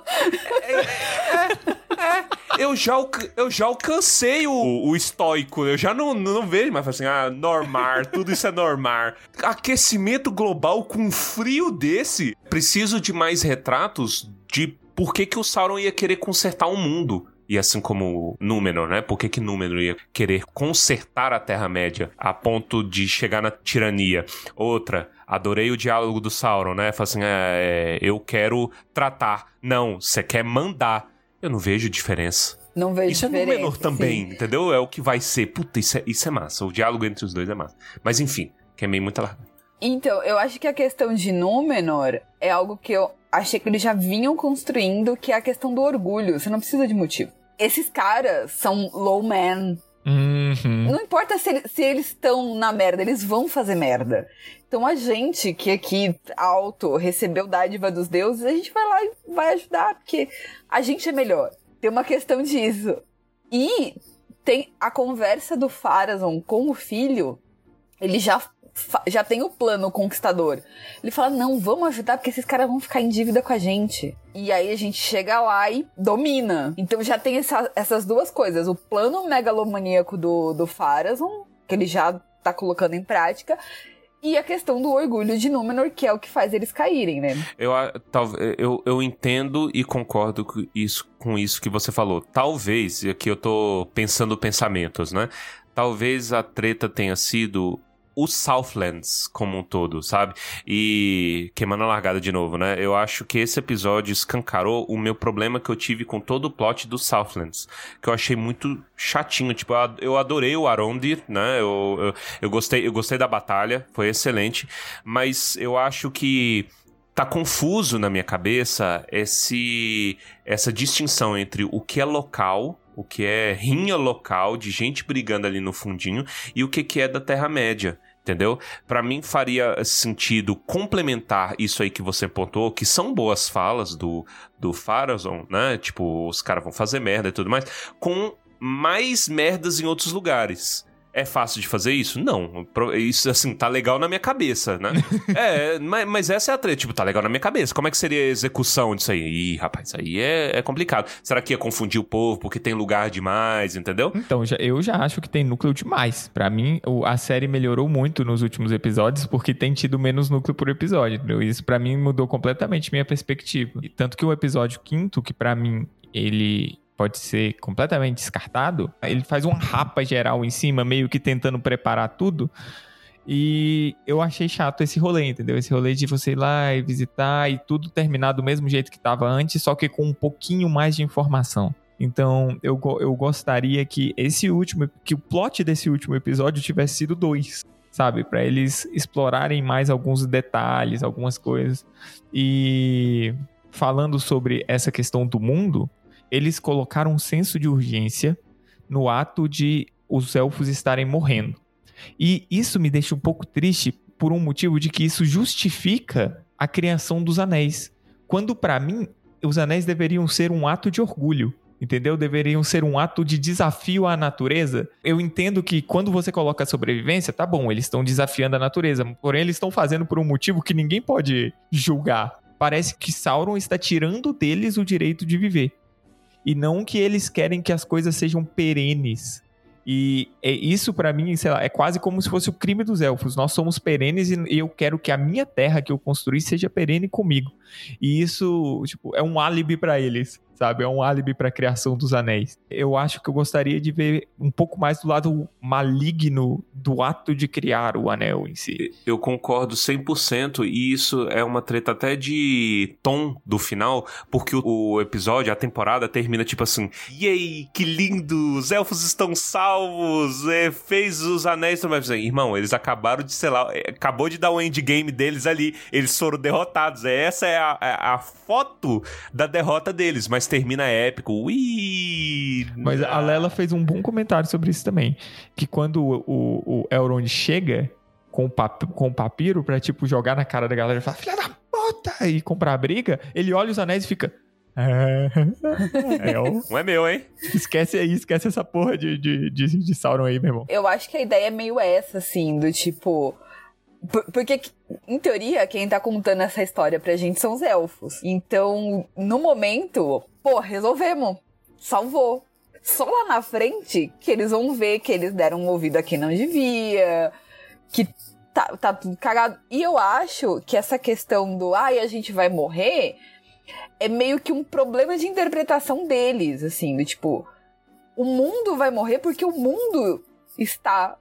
eu, já, eu já alcancei o, o estoico, eu já não, não vejo mais assim, ah, normar, tudo isso é normar. Aquecimento global com frio desse, preciso de mais retratos de por que, que o Sauron ia querer consertar o mundo. E assim como Númenor, né? Por que, que Númenor ia querer consertar a Terra-média a ponto de chegar na tirania? Outra, adorei o diálogo do Sauron, né? Fala assim, é, eu quero tratar. Não, você quer mandar. Eu não vejo diferença. Não vejo Isso é diferença. Númenor também, sim. entendeu? É o que vai ser. Puta, isso é, isso é massa. O diálogo entre os dois é massa. Mas enfim, queimei muita larga. Então, eu acho que a questão de Númenor é algo que eu achei que eles já vinham construindo, que é a questão do orgulho. Você não precisa de motivo. Esses caras são low man. Uhum. Não importa se, se eles estão na merda, eles vão fazer merda. Então a gente que aqui alto recebeu dádiva dos deuses, a gente vai lá e vai ajudar, porque a gente é melhor. Tem uma questão disso. E tem a conversa do Farazon com o filho, ele já, já tem o plano conquistador. Ele fala: não, vamos ajudar, porque esses caras vão ficar em dívida com a gente. E aí a gente chega lá e domina. Então já tem essa- essas duas coisas: o plano megalomaníaco do, do Farazon, que ele já tá colocando em prática. E a questão do orgulho de Númenor, que é o que faz eles caírem, né? Eu, a- tal- eu, eu entendo e concordo com isso, com isso que você falou. Talvez, aqui eu tô pensando pensamentos, né? Talvez a treta tenha sido o Southlands como um todo, sabe? E queimando a largada de novo, né? Eu acho que esse episódio escancarou o meu problema que eu tive com todo o plot do Southlands, que eu achei muito chatinho. Tipo, eu adorei o Arondir, né? Eu, eu, eu, gostei, eu gostei da batalha, foi excelente, mas eu acho que tá confuso na minha cabeça esse essa distinção entre o que é local o que é rinha local de gente brigando ali no fundinho e o que, que é da Terra-média. Entendeu? Para mim faria sentido complementar isso aí que você pontuou, que são boas falas do, do Farazon, né? Tipo, os caras vão fazer merda e tudo mais, com mais merdas em outros lugares. É fácil de fazer isso? Não. Isso, assim, tá legal na minha cabeça, né? é, mas, mas, essa é a treta. Tipo, tá legal na minha cabeça. Como é que seria a execução disso aí? Ih, rapaz, aí é, é complicado. Será que ia confundir o povo porque tem lugar demais, entendeu? Então, já, eu já acho que tem núcleo demais. Para mim, a série melhorou muito nos últimos episódios porque tem tido menos núcleo por episódio. Entendeu? Isso para mim mudou completamente minha perspectiva. E tanto que o episódio quinto, que para mim ele pode ser completamente descartado, ele faz uma rapa geral em cima, meio que tentando preparar tudo. E eu achei chato esse rolê, entendeu? Esse rolê de você ir lá e visitar e tudo terminar do mesmo jeito que estava antes, só que com um pouquinho mais de informação. Então, eu, eu gostaria que esse último, que o plot desse último episódio tivesse sido dois, sabe? Para eles explorarem mais alguns detalhes, algumas coisas. E falando sobre essa questão do mundo, eles colocaram um senso de urgência no ato de os elfos estarem morrendo. E isso me deixa um pouco triste por um motivo de que isso justifica a criação dos anéis. Quando para mim os anéis deveriam ser um ato de orgulho, entendeu? Deveriam ser um ato de desafio à natureza. Eu entendo que quando você coloca a sobrevivência, tá bom, eles estão desafiando a natureza, porém eles estão fazendo por um motivo que ninguém pode julgar. Parece que Sauron está tirando deles o direito de viver e não que eles querem que as coisas sejam perenes. E é isso para mim, sei lá, é quase como se fosse o crime dos elfos. Nós somos perenes e eu quero que a minha terra que eu construí seja perene comigo. E isso, tipo, é um álibi para eles sabe? É um álibi para a criação dos anéis. Eu acho que eu gostaria de ver um pouco mais do lado maligno do ato de criar o anel em si. Eu concordo 100% e isso é uma treta até de tom do final, porque o episódio, a temporada termina tipo assim: "Yay, que lindo! Os elfos estão salvos! É, fez os anéis também". Irmão, eles acabaram de, sei lá, é, acabou de dar o um endgame deles ali, eles foram derrotados. Essa é a, a, a foto da derrota deles, mas termina épico. Ui! Mas a Lela fez um bom comentário sobre isso também. Que quando o, o, o Elrond chega com o, pap, com o papiro pra, tipo, jogar na cara da galera e falar, filha da puta! E comprar a briga, ele olha os anéis e fica. É, é, não é meu, hein? Esquece aí, esquece essa porra de, de, de, de Sauron aí, meu irmão. Eu acho que a ideia é meio essa, assim, do tipo. Porque, em teoria, quem tá contando essa história pra gente são os elfos. Então, no momento, pô, resolvemos. Salvou. Só lá na frente que eles vão ver que eles deram um ouvido a quem não devia, que tá, tá tudo cagado. E eu acho que essa questão do ai, a gente vai morrer é meio que um problema de interpretação deles, assim, do tipo, o mundo vai morrer porque o mundo está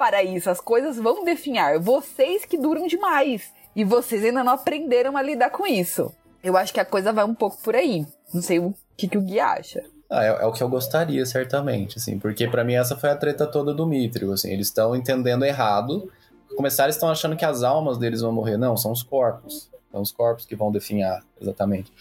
para isso. As coisas vão definhar. Vocês que duram demais. E vocês ainda não aprenderam a lidar com isso. Eu acho que a coisa vai um pouco por aí. Não sei o que, que o Gui acha. Ah, é, é, o que eu gostaria, certamente, assim, porque para mim essa foi a treta toda do Mithril, assim, eles estão entendendo errado. Começaram estão achando que as almas deles vão morrer. Não, são os corpos. São os corpos que vão definhar, exatamente.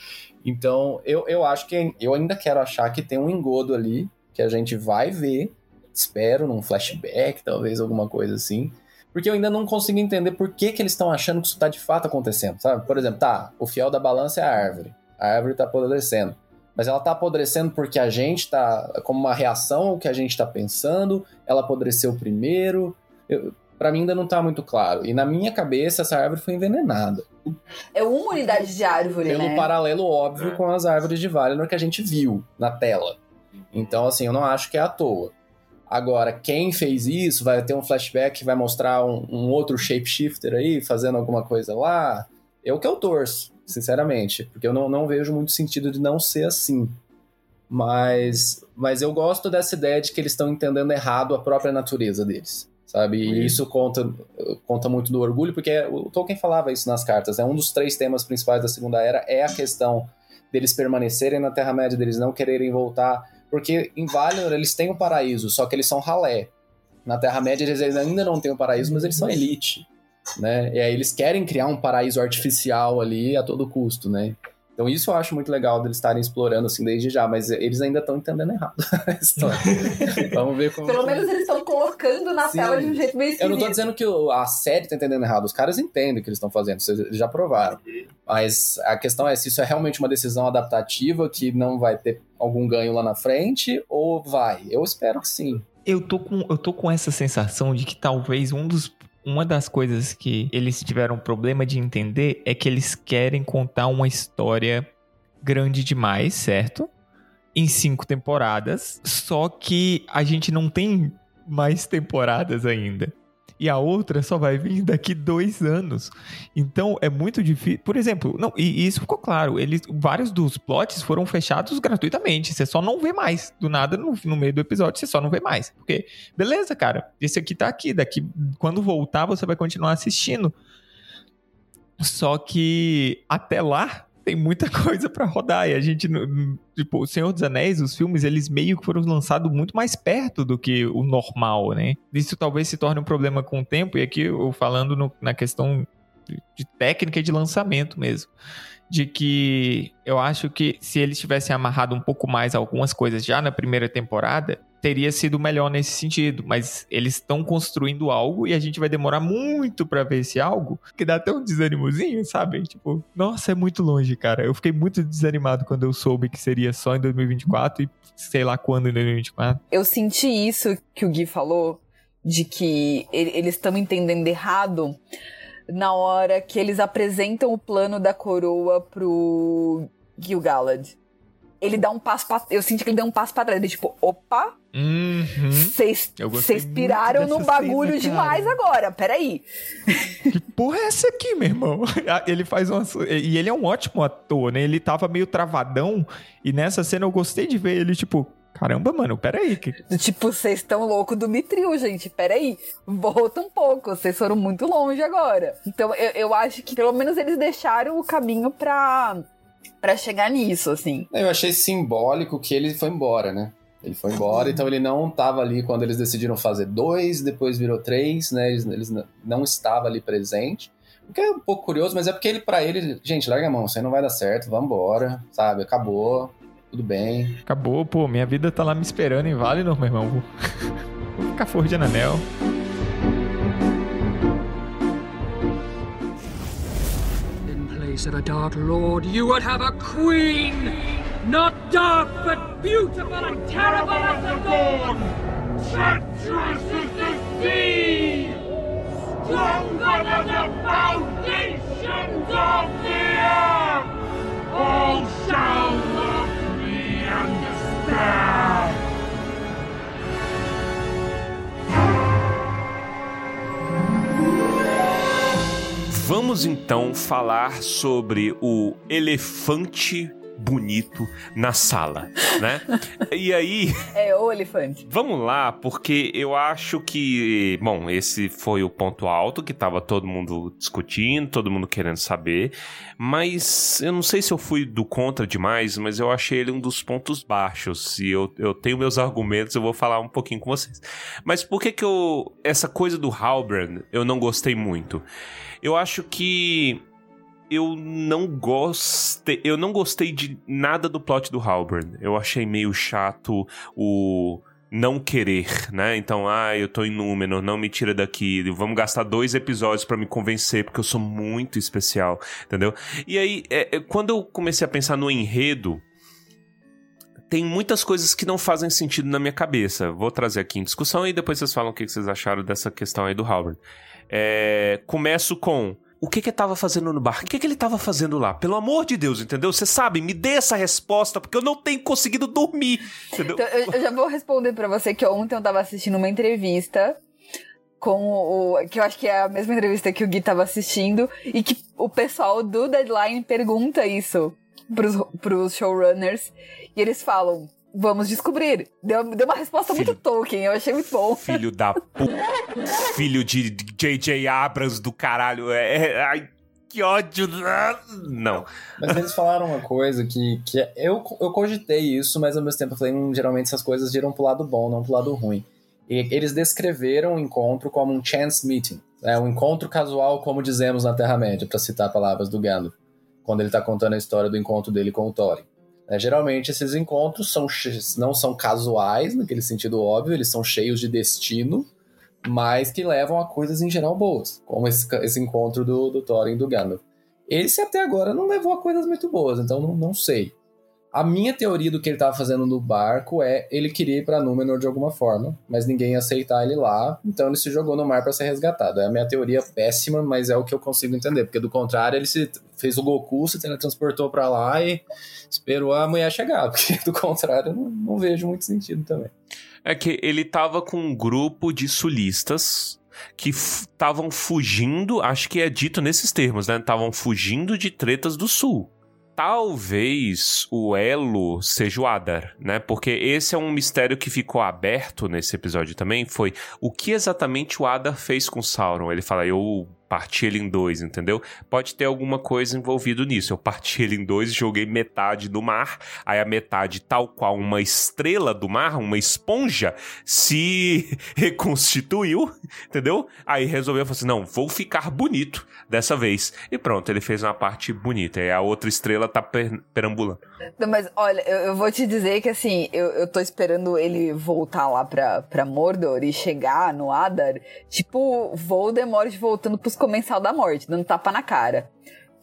Então, eu, eu acho que eu ainda quero achar que tem um engodo ali que a gente vai ver espero, num flashback, talvez alguma coisa assim. Porque eu ainda não consigo entender por que, que eles estão achando que isso está de fato acontecendo, sabe? Por exemplo, tá, o fiel da balança é a árvore. A árvore está apodrecendo. Mas ela está apodrecendo porque a gente está, como uma reação ao que a gente está pensando, ela apodreceu primeiro. Para mim ainda não está muito claro. E na minha cabeça, essa árvore foi envenenada. É uma unidade de árvore, Pelo né? paralelo óbvio com as árvores de Valinor que a gente viu na tela. Então, assim, eu não acho que é à toa. Agora, quem fez isso vai ter um flashback que vai mostrar um, um outro shapeshifter aí fazendo alguma coisa lá. Eu que eu torço, sinceramente, porque eu não, não vejo muito sentido de não ser assim. Mas, mas eu gosto dessa ideia de que eles estão entendendo errado a própria natureza deles sabe? E isso conta, conta muito do orgulho, porque o Tolkien falava isso nas cartas. É um dos três temas principais da Segunda Era é a questão deles permanecerem na Terra-média, deles não quererem voltar, porque em Valinor eles têm um paraíso, só que eles são ralé. Na Terra-média eles ainda não têm um paraíso, mas eles são elite, né? E aí eles querem criar um paraíso artificial ali a todo custo, né? Então isso eu acho muito legal deles estarem explorando assim desde já, mas eles ainda estão entendendo errado a história. Vamos ver como. Pelo menos eles estão colocando na Sim. tela de um jeito meio Eu não tô esquisito. dizendo que a série tá entendendo errado, os caras entendem o que eles estão fazendo, vocês já provaram. Mas a questão é se isso é realmente uma decisão adaptativa que não vai ter algum ganho lá na frente ou vai. Eu espero que sim. Eu tô com, eu tô com essa sensação de que talvez um dos, uma das coisas que eles tiveram problema de entender é que eles querem contar uma história grande demais, certo? Em cinco temporadas. Só que a gente não tem mais temporadas ainda. E a outra só vai vir daqui dois anos. Então é muito difícil. Por exemplo, não, e, e isso ficou claro. Eles, vários dos plots foram fechados gratuitamente. Você só não vê mais. Do nada, no, no meio do episódio, você só não vê mais. Porque, beleza, cara, esse aqui tá aqui. Daqui, quando voltar, você vai continuar assistindo. Só que até lá tem muita coisa pra rodar. E a gente, tipo, o Senhor dos Anéis, os filmes, eles meio que foram lançados muito mais perto do que o normal, né? Isso talvez se torne um problema com o tempo. E aqui eu falando no- na questão de técnica e de lançamento mesmo. De que eu acho que se eles tivessem amarrado um pouco mais algumas coisas já na primeira temporada, teria sido melhor nesse sentido. Mas eles estão construindo algo e a gente vai demorar muito pra ver esse algo, que dá até um desanimozinho, sabe? Tipo, nossa, é muito longe, cara. Eu fiquei muito desanimado quando eu soube que seria só em 2024 e sei lá quando em 2024. Eu senti isso que o Gui falou, de que ele- eles estão entendendo errado na hora que eles apresentam o plano da coroa pro Gil-galad. Ele dá um passo pra... Eu senti que ele deu um passo pra trás. Ele, tipo, opa, Uhum. vocês muito piraram no bagulho cena, demais agora, peraí. Que porra é essa aqui, meu irmão? Ele faz uma. E ele é um ótimo ator, né? Ele tava meio travadão. E nessa cena eu gostei de ver ele, tipo, caramba, mano, peraí. Que... Tipo, vocês estão loucos do Mitril, gente. Peraí. Volta um pouco. Vocês foram muito longe agora. Então, eu, eu acho que pelo menos eles deixaram o caminho pra, pra chegar nisso, assim. Eu achei simbólico que ele foi embora, né? Ele foi embora, então ele não tava ali quando eles decidiram fazer dois, depois virou três, né? Eles, eles não estava ali presente. O que é um pouco curioso, mas é porque ele, pra ele, gente, larga a mão, isso aí não vai dar certo, vambora, sabe? Acabou, tudo bem. Acabou, pô, minha vida tá lá me esperando em Valinor, meu irmão. Vou, vou ficar forjando anel. Place of a Dark Lord, you would have a queen! Not dark, but beautiful and terrible as the dawn! Treacherous as the sea! Stronger than the foundations of the earth! All shall love me and despair! Vamos então falar sobre o elefante bonito na sala, né? e aí, É o elefante. vamos lá, porque eu acho que, bom, esse foi o ponto alto que tava todo mundo discutindo, todo mundo querendo saber, mas eu não sei se eu fui do contra demais, mas eu achei ele um dos pontos baixos, e eu, eu tenho meus argumentos, eu vou falar um pouquinho com vocês. Mas por que que eu, essa coisa do Halbrand, eu não gostei muito? Eu acho que eu não gostei, eu não gostei de nada do plot do Halbrand. Eu achei meio chato o não querer, né? Então, ah, eu tô em Númenor, não me tira daqui. Vamos gastar dois episódios pra me convencer, porque eu sou muito especial, entendeu? E aí, é, é, quando eu comecei a pensar no enredo, tem muitas coisas que não fazem sentido na minha cabeça. Vou trazer aqui em discussão e depois vocês falam o que vocês acharam dessa questão aí do Halbrand. É, começo com o que que ele tava fazendo no bar? O que que ele tava fazendo lá? Pelo amor de Deus, entendeu? Você sabe, me dê essa resposta, porque eu não tenho conseguido dormir, entendeu? Então, eu, eu já vou responder pra você que ontem eu tava assistindo uma entrevista com o. que eu acho que é a mesma entrevista que o Gui tava assistindo, e que o pessoal do Deadline pergunta isso pros, pros showrunners. E eles falam: Vamos descobrir. Deu, deu uma resposta Filho- muito Tolkien, eu achei muito bom. Filho da puta. Filho de J.J. Abrams do caralho. É, é- ai, que ódio. Não. Mas eles falaram uma coisa que, que é- eu, eu cogitei isso, mas ao mesmo tempo eu falei, hum, geralmente essas coisas giram pro lado bom, não pro lado ruim. E eles descreveram o encontro como um chance meeting, é um encontro casual, como dizemos na Terra-média, para citar palavras do Gandalf, quando ele tá contando a história do encontro dele com o Thorin. É, geralmente esses encontros são não são casuais, naquele sentido óbvio, eles são cheios de destino, mas que levam a coisas em geral boas, como esse, esse encontro do, do Thorin e do Gandalf. Esse até agora não levou a coisas muito boas, então não, não sei. A minha teoria do que ele tava fazendo no barco é ele queria ir pra Númenor de alguma forma, mas ninguém ia aceitar ele lá, então ele se jogou no mar pra ser resgatado. É a minha teoria péssima, mas é o que eu consigo entender, porque do contrário ele se fez o Goku, se teletransportou pra lá e esperou a mulher chegar, porque do contrário não, não vejo muito sentido também. É que ele tava com um grupo de sulistas que estavam fugindo, acho que é dito nesses termos, né? Estavam fugindo de tretas do sul. Talvez o elo seja o Adar, né? Porque esse é um mistério que ficou aberto nesse episódio também. Foi o que exatamente o Adar fez com Sauron. Ele fala, eu parti ele em dois, entendeu? Pode ter alguma coisa envolvido nisso. Eu parti ele em dois joguei metade do mar. Aí a metade, tal qual uma estrela do mar, uma esponja, se reconstituiu, entendeu? Aí resolveu falar assim: não, vou ficar bonito dessa vez. E pronto, ele fez uma parte bonita. E a outra estrela tá per perambulando. Não, mas olha, eu, eu vou te dizer que assim, eu, eu tô esperando ele voltar lá pra, pra Mordor e chegar no Adar, tipo Voldemort voltando pros Comensal da Morte, dando tapa na cara.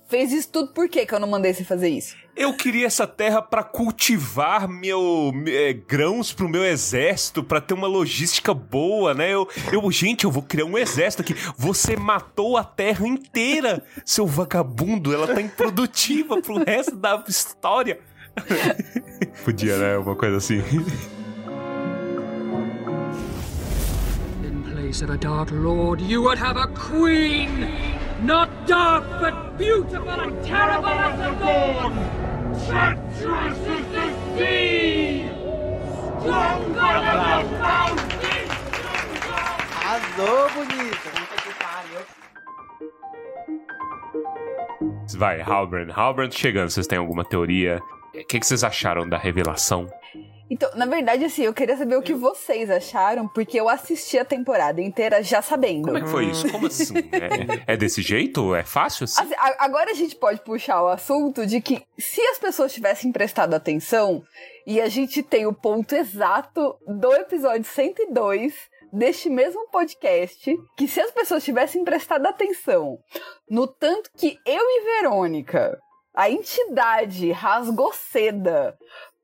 Fez isso tudo por quê que eu não mandei você fazer isso? Eu queria essa terra pra cultivar meu eh, grãos pro meu exército, pra ter uma logística boa, né? Eu, eu, gente, eu vou criar um exército aqui. Você matou a terra inteira, seu vagabundo. Ela tá improdutiva pro resto da história. Podia, né? Uma coisa assim. Place of a Dark Lord, you would have a queen! Not dark, but beautiful and terrible as the dawn! Treacherous as the sea! Stronger than the! Arrasou, bonita. Puta que pariu. Vai, Halbrand. Halbrand chegando. Vocês têm alguma teoria? O que, que vocês acharam da revelação? Então, na verdade, assim, eu queria saber o que vocês acharam, porque eu assisti a temporada inteira já sabendo. Como é que foi isso? Como assim? É, é desse jeito? É fácil assim? Assim, agora a gente pode puxar o assunto de que se as pessoas tivessem prestado atenção, e a gente tem o ponto exato do episódio 102 deste mesmo podcast, que se as pessoas tivessem prestado atenção no tanto que eu e Verônica, a entidade rasgou seda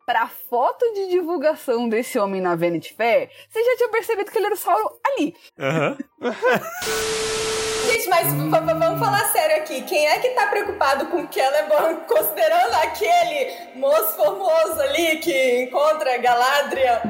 pra foto de divulgação desse homem na Vanity Fair, vocês já tinham percebido que ele era o Sauron ali. Aham. Gente, mas vamos falar sério aqui. Quem é que tá preocupado com Celeborn, considerando aquele moço formoso ali que encontra Galadriel?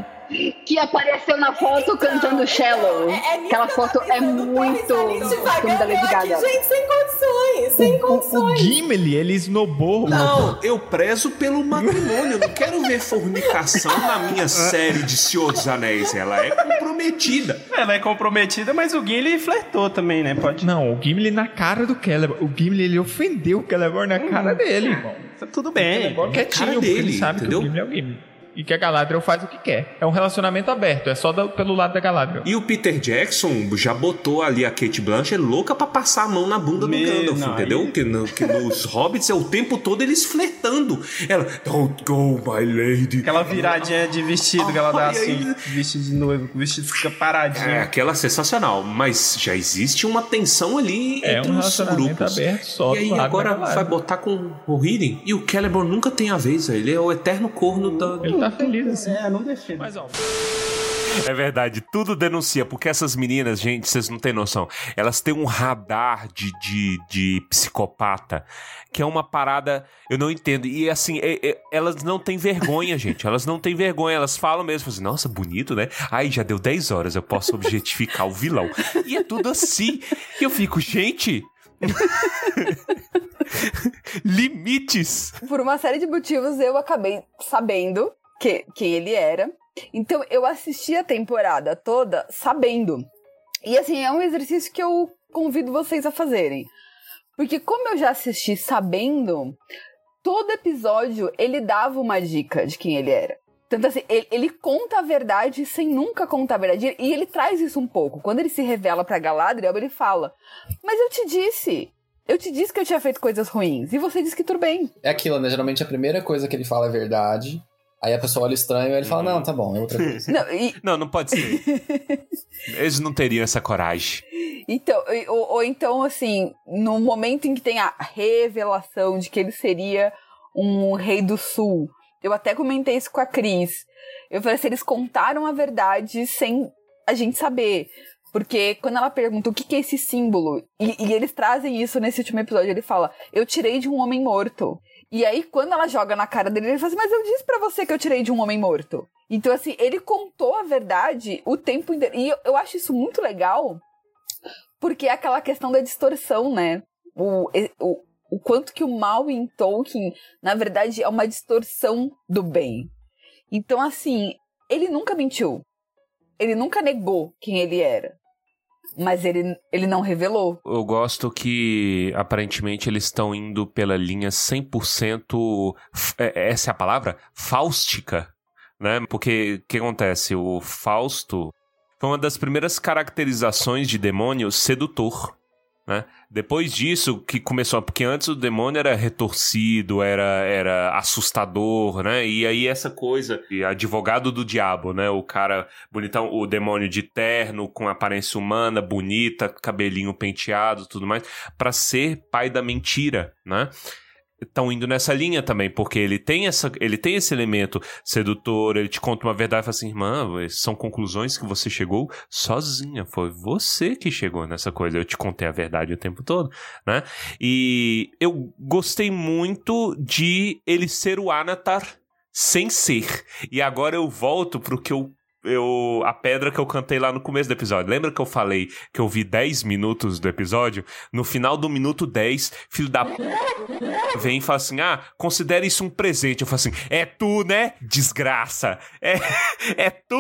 Que apareceu na foto cantando Shallow. É, é Aquela foto é pensando. muito filme da Lady Gaga. aqui, gente, sem condições, sem O, o condições. Gimli, ele esnobou. Não, eu prezo pelo matrimônio. Eu não quero ver fornicação na minha série de Senhor dos Anéis. Ela é comprometida. Ela é comprometida, mas o Gimli flertou também, né? Pode. Não, o Gimli na cara do Celeborn. O Gimli, ele ofendeu o Celeborn na cara dele, irmão. Tá tudo bem. Celeborn quietinho, cara porque dele, ele sabe entendeu? que o Gimli é o Gimli. E que a Galadriel faz o que quer. É um relacionamento aberto, é só da- pelo lado da Galadriel. E o Peter Jackson já botou ali a Kate Blanchett louca pra passar a mão na bunda do Me- Gandalf, não, entendeu? aí- Que, no- que nos Hobbits é o tempo todo eles flertando. Ela, don't go, my lady. Aquela viradinha de vestido que ela dá assim, vestido de noivo, o vestido fica paradinho. É, aquela sensacional, mas já existe uma tensão ali É entre um os relacionamento grupos. aberto só E aí do agora vai botar com o Hidden e o Celeborn nunca tem a vez, ele é o eterno corno da... Ele tá feliz assim. É, não defendo. Mas, ó, É verdade, tudo denuncia, porque essas meninas, gente, vocês não têm noção, elas têm um radar de, de, de psicopata, que é uma parada, eu não entendo, e assim, é- é- elas não têm vergonha, gente, elas não têm vergonha, elas falam mesmo, assim, nossa, bonito, né? Aí já deu 10 horas, eu posso objetificar o vilão, e é tudo assim, e eu fico, gente... Limites. Por uma série de motivos, eu acabei sabendo que, quem ele era. Então eu assisti a temporada toda sabendo. E assim, é um exercício que eu convido vocês a fazerem. Porque como eu já assisti sabendo, todo episódio ele dava uma dica de quem ele era. Tanto assim, ele, ele, conta a verdade sem nunca contar a verdade. E ele traz isso um pouco. Quando ele se revela pra Galadriel, ele fala: Mas eu te disse. Eu te disse que eu tinha feito coisas ruins. E você disse que tudo bem. É aquilo, né? Geralmente a primeira coisa que ele fala é verdade. Aí a pessoa olha estranho e ele fala: Não, tá bom, é outra coisa. Não, e... não, não pode ser. Eles não teriam essa coragem. Então, ou, ou, então, assim, no momento em que tem a revelação de que ele seria um rei do sul, eu até comentei isso com a Cris. Eu falei assim, eles contaram a verdade sem a gente saber. Porque quando ela pergunta o que, que é esse símbolo, e, e, eles trazem isso nesse último episódio, ele fala: Eu tirei de um homem morto. E aí, quando ela joga na cara dele, ele fala assim: Mas eu disse para você que eu tirei de um homem morto. Então, assim, ele contou a verdade o tempo inteiro. E eu, eu acho isso muito legal, porque é aquela questão da distorção, né? O, o, o quanto que o mal em Tolkien, na verdade, é uma distorção do bem. Então, assim, ele nunca mentiu. Ele nunca negou quem ele era. Mas ele, ele não revelou. Eu gosto que, aparentemente, eles estão indo pela linha 100%. É, essa é a palavra? Fáustica. Né? Porque o que acontece? O Fausto foi uma das primeiras caracterizações de demônio sedutor. Né? Depois disso, que começou, porque antes o demônio era retorcido, era, era assustador, né? E aí essa coisa, advogado do diabo, né? O cara bonitão, o demônio de terno, com aparência humana, bonita, cabelinho penteado, tudo mais, para ser pai da mentira, né? Estão indo nessa linha também, porque ele tem, essa, ele tem esse elemento sedutor, ele te conta uma verdade e fala assim, irmã, são conclusões que você chegou sozinha, foi você que chegou nessa coisa, eu te contei a verdade o tempo todo, né? E eu gostei muito de ele ser o Anatar sem ser. E agora eu volto pro que eu eu a pedra que eu cantei lá no começo do episódio. Lembra que eu falei que eu vi 10 minutos do episódio? No final do minuto 10, filho da p... vem e fala assim: "Ah, considere isso um presente". Eu falo assim: "É tu, né? Desgraça. É é tu".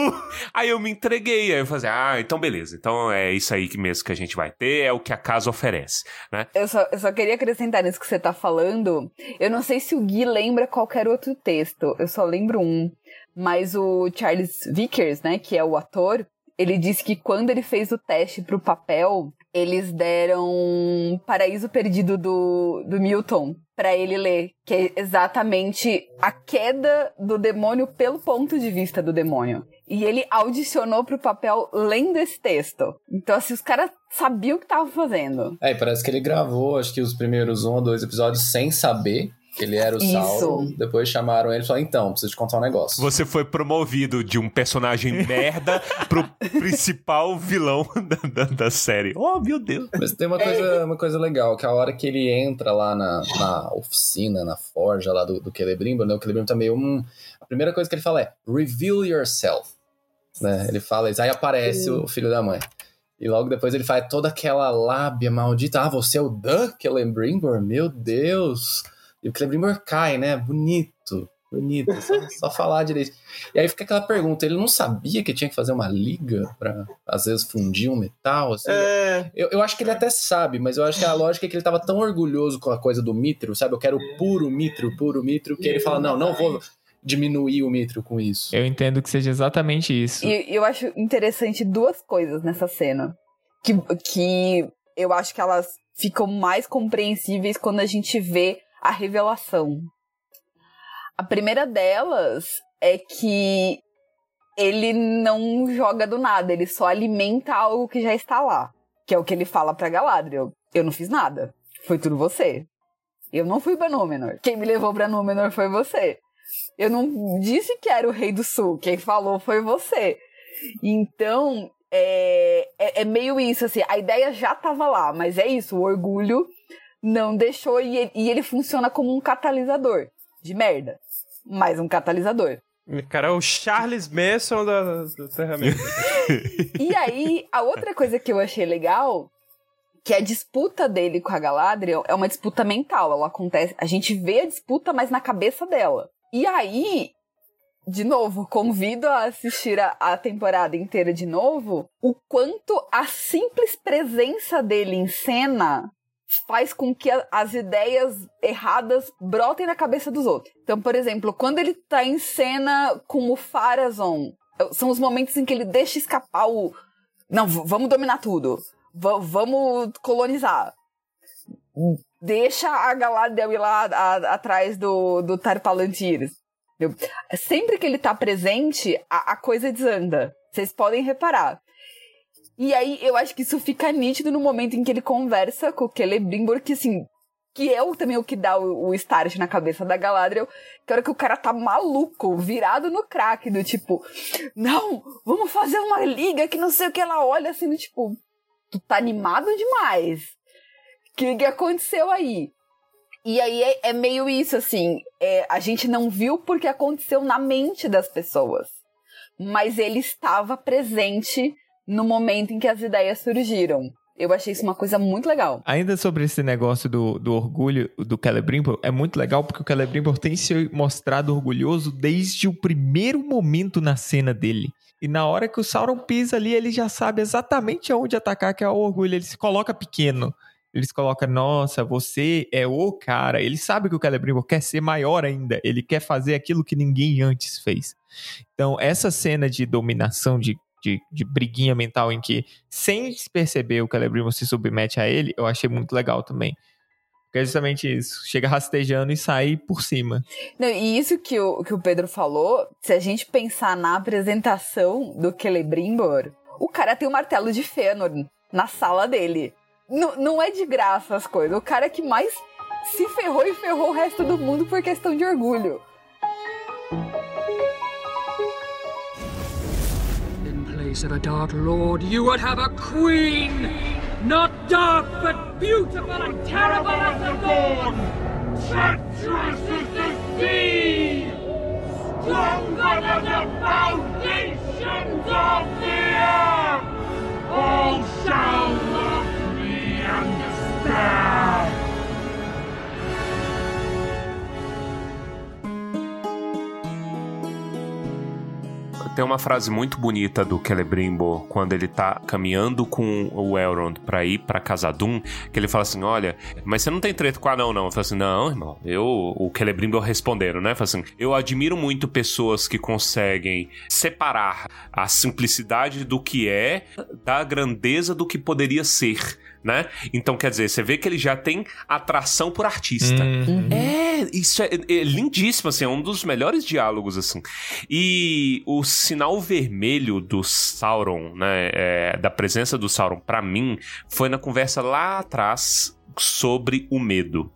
Aí eu me entreguei, aí eu falei: assim, "Ah, então beleza. Então é isso aí que mesmo que a gente vai ter, é o que a casa oferece", né? Eu só, eu só queria acrescentar nisso que você tá falando. Eu não sei se o Gui lembra qualquer outro texto. Eu só lembro um mas o Charles Vickers, né, que é o ator, ele disse que quando ele fez o teste pro papel, eles deram Paraíso Perdido do, do Milton para ele ler, que é exatamente a queda do demônio pelo ponto de vista do demônio. E ele audicionou pro papel lendo esse texto. Então, assim, os caras sabiam o que estavam fazendo. É, parece que ele gravou, acho que os primeiros um ou dois episódios sem saber que ele era o Isso. Sauron. Depois chamaram ele e falaram: então, preciso te contar um negócio. Você foi promovido de um personagem merda pro principal vilão da, da, da, série. Oh, meu Deus. Mas tem uma coisa, uma coisa legal, que a hora que ele entra lá na, na oficina, na forja lá do, do Celebrimbor, né? O Celebrimbor tá meio. Hum, a primeira coisa que ele fala é: reveal yourself. Né? Ele fala isso, aí aparece o filho da mãe. E logo depois ele faz toda aquela lábia maldita. Ah, você é o The Celebrimbor? Meu Deus! E o Celebrimbor cai, né? Bonito, bonito, só, só, falar direito. E aí fica aquela pergunta: ele não sabia que tinha que fazer uma liga para às vezes fundir um metal? Assim? É... Eu, eu acho que ele até sabe, mas eu acho que a lógica é que ele tava tão orgulhoso com a coisa do mitro, sabe? Eu quero puro mitro, puro mitro, que ele fala: não, não vou diminuir o mitro com isso. Eu entendo que seja exatamente isso. E eu acho interessante duas coisas nessa cena. Que, que eu acho que elas ficam mais compreensíveis quando a gente vê a revelação. A primeira delas é que ele não joga do nada, ele só alimenta algo que já está lá. Que é o que ele fala pra Galadriel. Eu não fiz nada. Foi tudo você. Eu não fui pra Númenor. Quem me levou pra Númenor foi você. Eu não disse que era o Rei do Sul. Quem falou foi você. Então, é, é, é meio isso, assim. A ideia já tava lá, mas é isso. O orgulho não deixou e ele, e ele funciona como um catalisador de merda. Mais um catalisador. Cara, é o Charles Manson da, da ferramenta. e aí, a outra coisa que eu achei legal, que a disputa dele com a Galadriel é uma disputa mental. Ela acontece, a gente vê a disputa, mas na cabeça dela. E aí, de novo, convido a assistir a, a, temporada inteira de novo, o quanto a simples presença dele em cena faz com que a, as ideias erradas brotem na cabeça dos outros. Então, por exemplo, quando ele tá em cena com o Farazon, são os momentos em que ele deixa escapar o. Não, vamos dominar tudo. V vamos colonizar. Deixa a Galadriel ir lá a, atrás do, do Tarpalantir. Sempre que ele tá presente, a, a coisa desanda. Vocês podem reparar. E aí eu acho que isso fica nítido no momento em que ele conversa com o Celebrimbor, que assim, que é também o que dá o, o start na cabeça da Galadriel, que é hora que o cara tá maluco, virado no crack, do tipo, não, vamos fazer uma liga que não sei o que, ela olha assim, do tipo, tu tá animado demais. O que, que aconteceu aí? E aí é, é meio isso, assim, é, a gente não viu porque aconteceu na mente das pessoas. Mas ele estava presente no momento em que as ideias surgiram. Eu achei isso uma coisa muito legal. Ainda sobre esse negócio do, do orgulho do Celebrimbor, é muito legal porque o Celebrimbor tem se mostrado orgulhoso desde o primeiro momento na cena dele. E na hora que o Sauron pisa ali, ele já sabe exatamente aonde atacar, que é o orgulho. Ele se coloca pequeno. Ele se coloca, nossa, você é o cara. Ele sabe que o Celebrimbor quer ser maior ainda. Ele quer fazer aquilo que ninguém antes fez. Então, essa cena de dominação, de de, de briguinha mental em que, sem perceber, o Celebrimbor se submete a ele, eu achei muito legal também. Porque é justamente isso. Chega rastejando e sai por cima. Não, e isso que o, que o Pedro falou, se a gente pensar na apresentação do Celebrimbor, o cara tem o um martelo de Fëanor na sala dele. N não é de graça as coisas. O cara que mais se ferrou e ferrou o resto do mundo por questão de orgulho. Place of a Dark Lord, you would have a queen! Not dark, but beautiful and terrible as the dawn! Treacherous as the sea! Stronger than the foundations of the earth! All shall love me understand! Tem uma frase muito bonita do Celebrimbor quando ele tá caminhando com o Elrond pra ir pra Casadum, que ele fala assim: Olha, mas você não tem treta com a não, não. Eu falo assim: Não, irmão. Eu, o Celebrimbor responderam, né? Fala assim: Eu admiro muito pessoas que conseguem separar a simplicidade do que é da grandeza do que poderia ser né? Então, quer dizer, você vê que ele já tem atração por artista. Uhum. É, isso é, é, lindíssimo, assim, é um dos melhores diálogos, assim. E o sinal vermelho do Sauron, né, é, da presença do Sauron, para mim, foi na conversa lá atrás sobre o medo.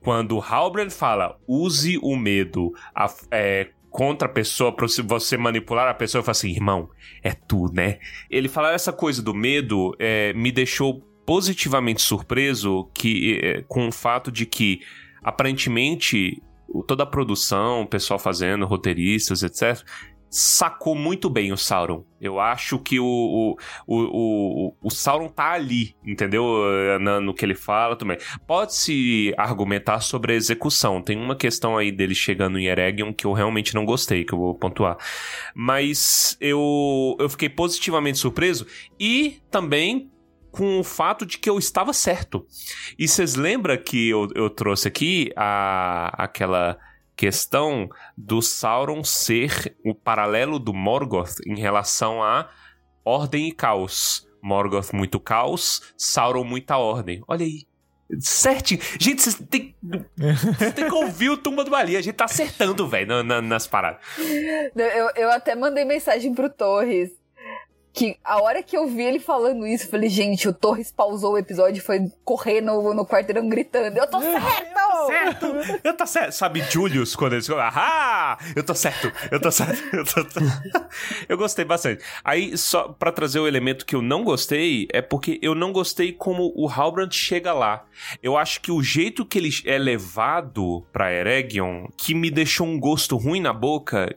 Quando Halbrand fala, use o medo a, é, contra a pessoa, pra você manipular a pessoa, eu falo assim, irmão, é tu, né? Ele falar essa coisa do medo é, me deixou positivamente surpreso que, eh, com o fato de que, aparentemente, toda a produção, o pessoal fazendo, roteiristas, etc., sacou muito bem o Sauron. Eu acho que o, o, o, o, Sauron tá ali, entendeu? No, no que ele fala também. Pode-se argumentar sobre a execução. Tem uma questão aí dele chegando em Eregion que eu realmente não gostei, que eu vou pontuar. Mas eu, eu fiquei positivamente surpreso e também com o fato de que eu estava certo. E vocês lembram que eu, eu trouxe aqui a, aquela questão do Sauron ser o paralelo do Morgoth em relação a ordem e caos. Morgoth muito caos, Sauron muita ordem. Olha aí. Certinho. Gente, vocês têm, que ouvir o Tumba do Bali. A gente tá acertando, velho, na, nas paradas. Eu, eu até mandei mensagem pro Torres que a hora que eu vi ele falando isso, eu falei, gente, o Torres pausou o episódio e foi correr no, no quarteirão gritando, eu tô certo! Eu tô certo! Eu tô certo! Sabe Julius, quando eles falam, ah, eu tô certo, eu tô certo, eu tô Eu gostei bastante. Aí, só para trazer o elemento que eu não gostei, é porque eu não gostei como o Halbrand chega lá. Eu acho que o jeito que ele é levado pra Eregion, que me deixou um gosto ruim na boca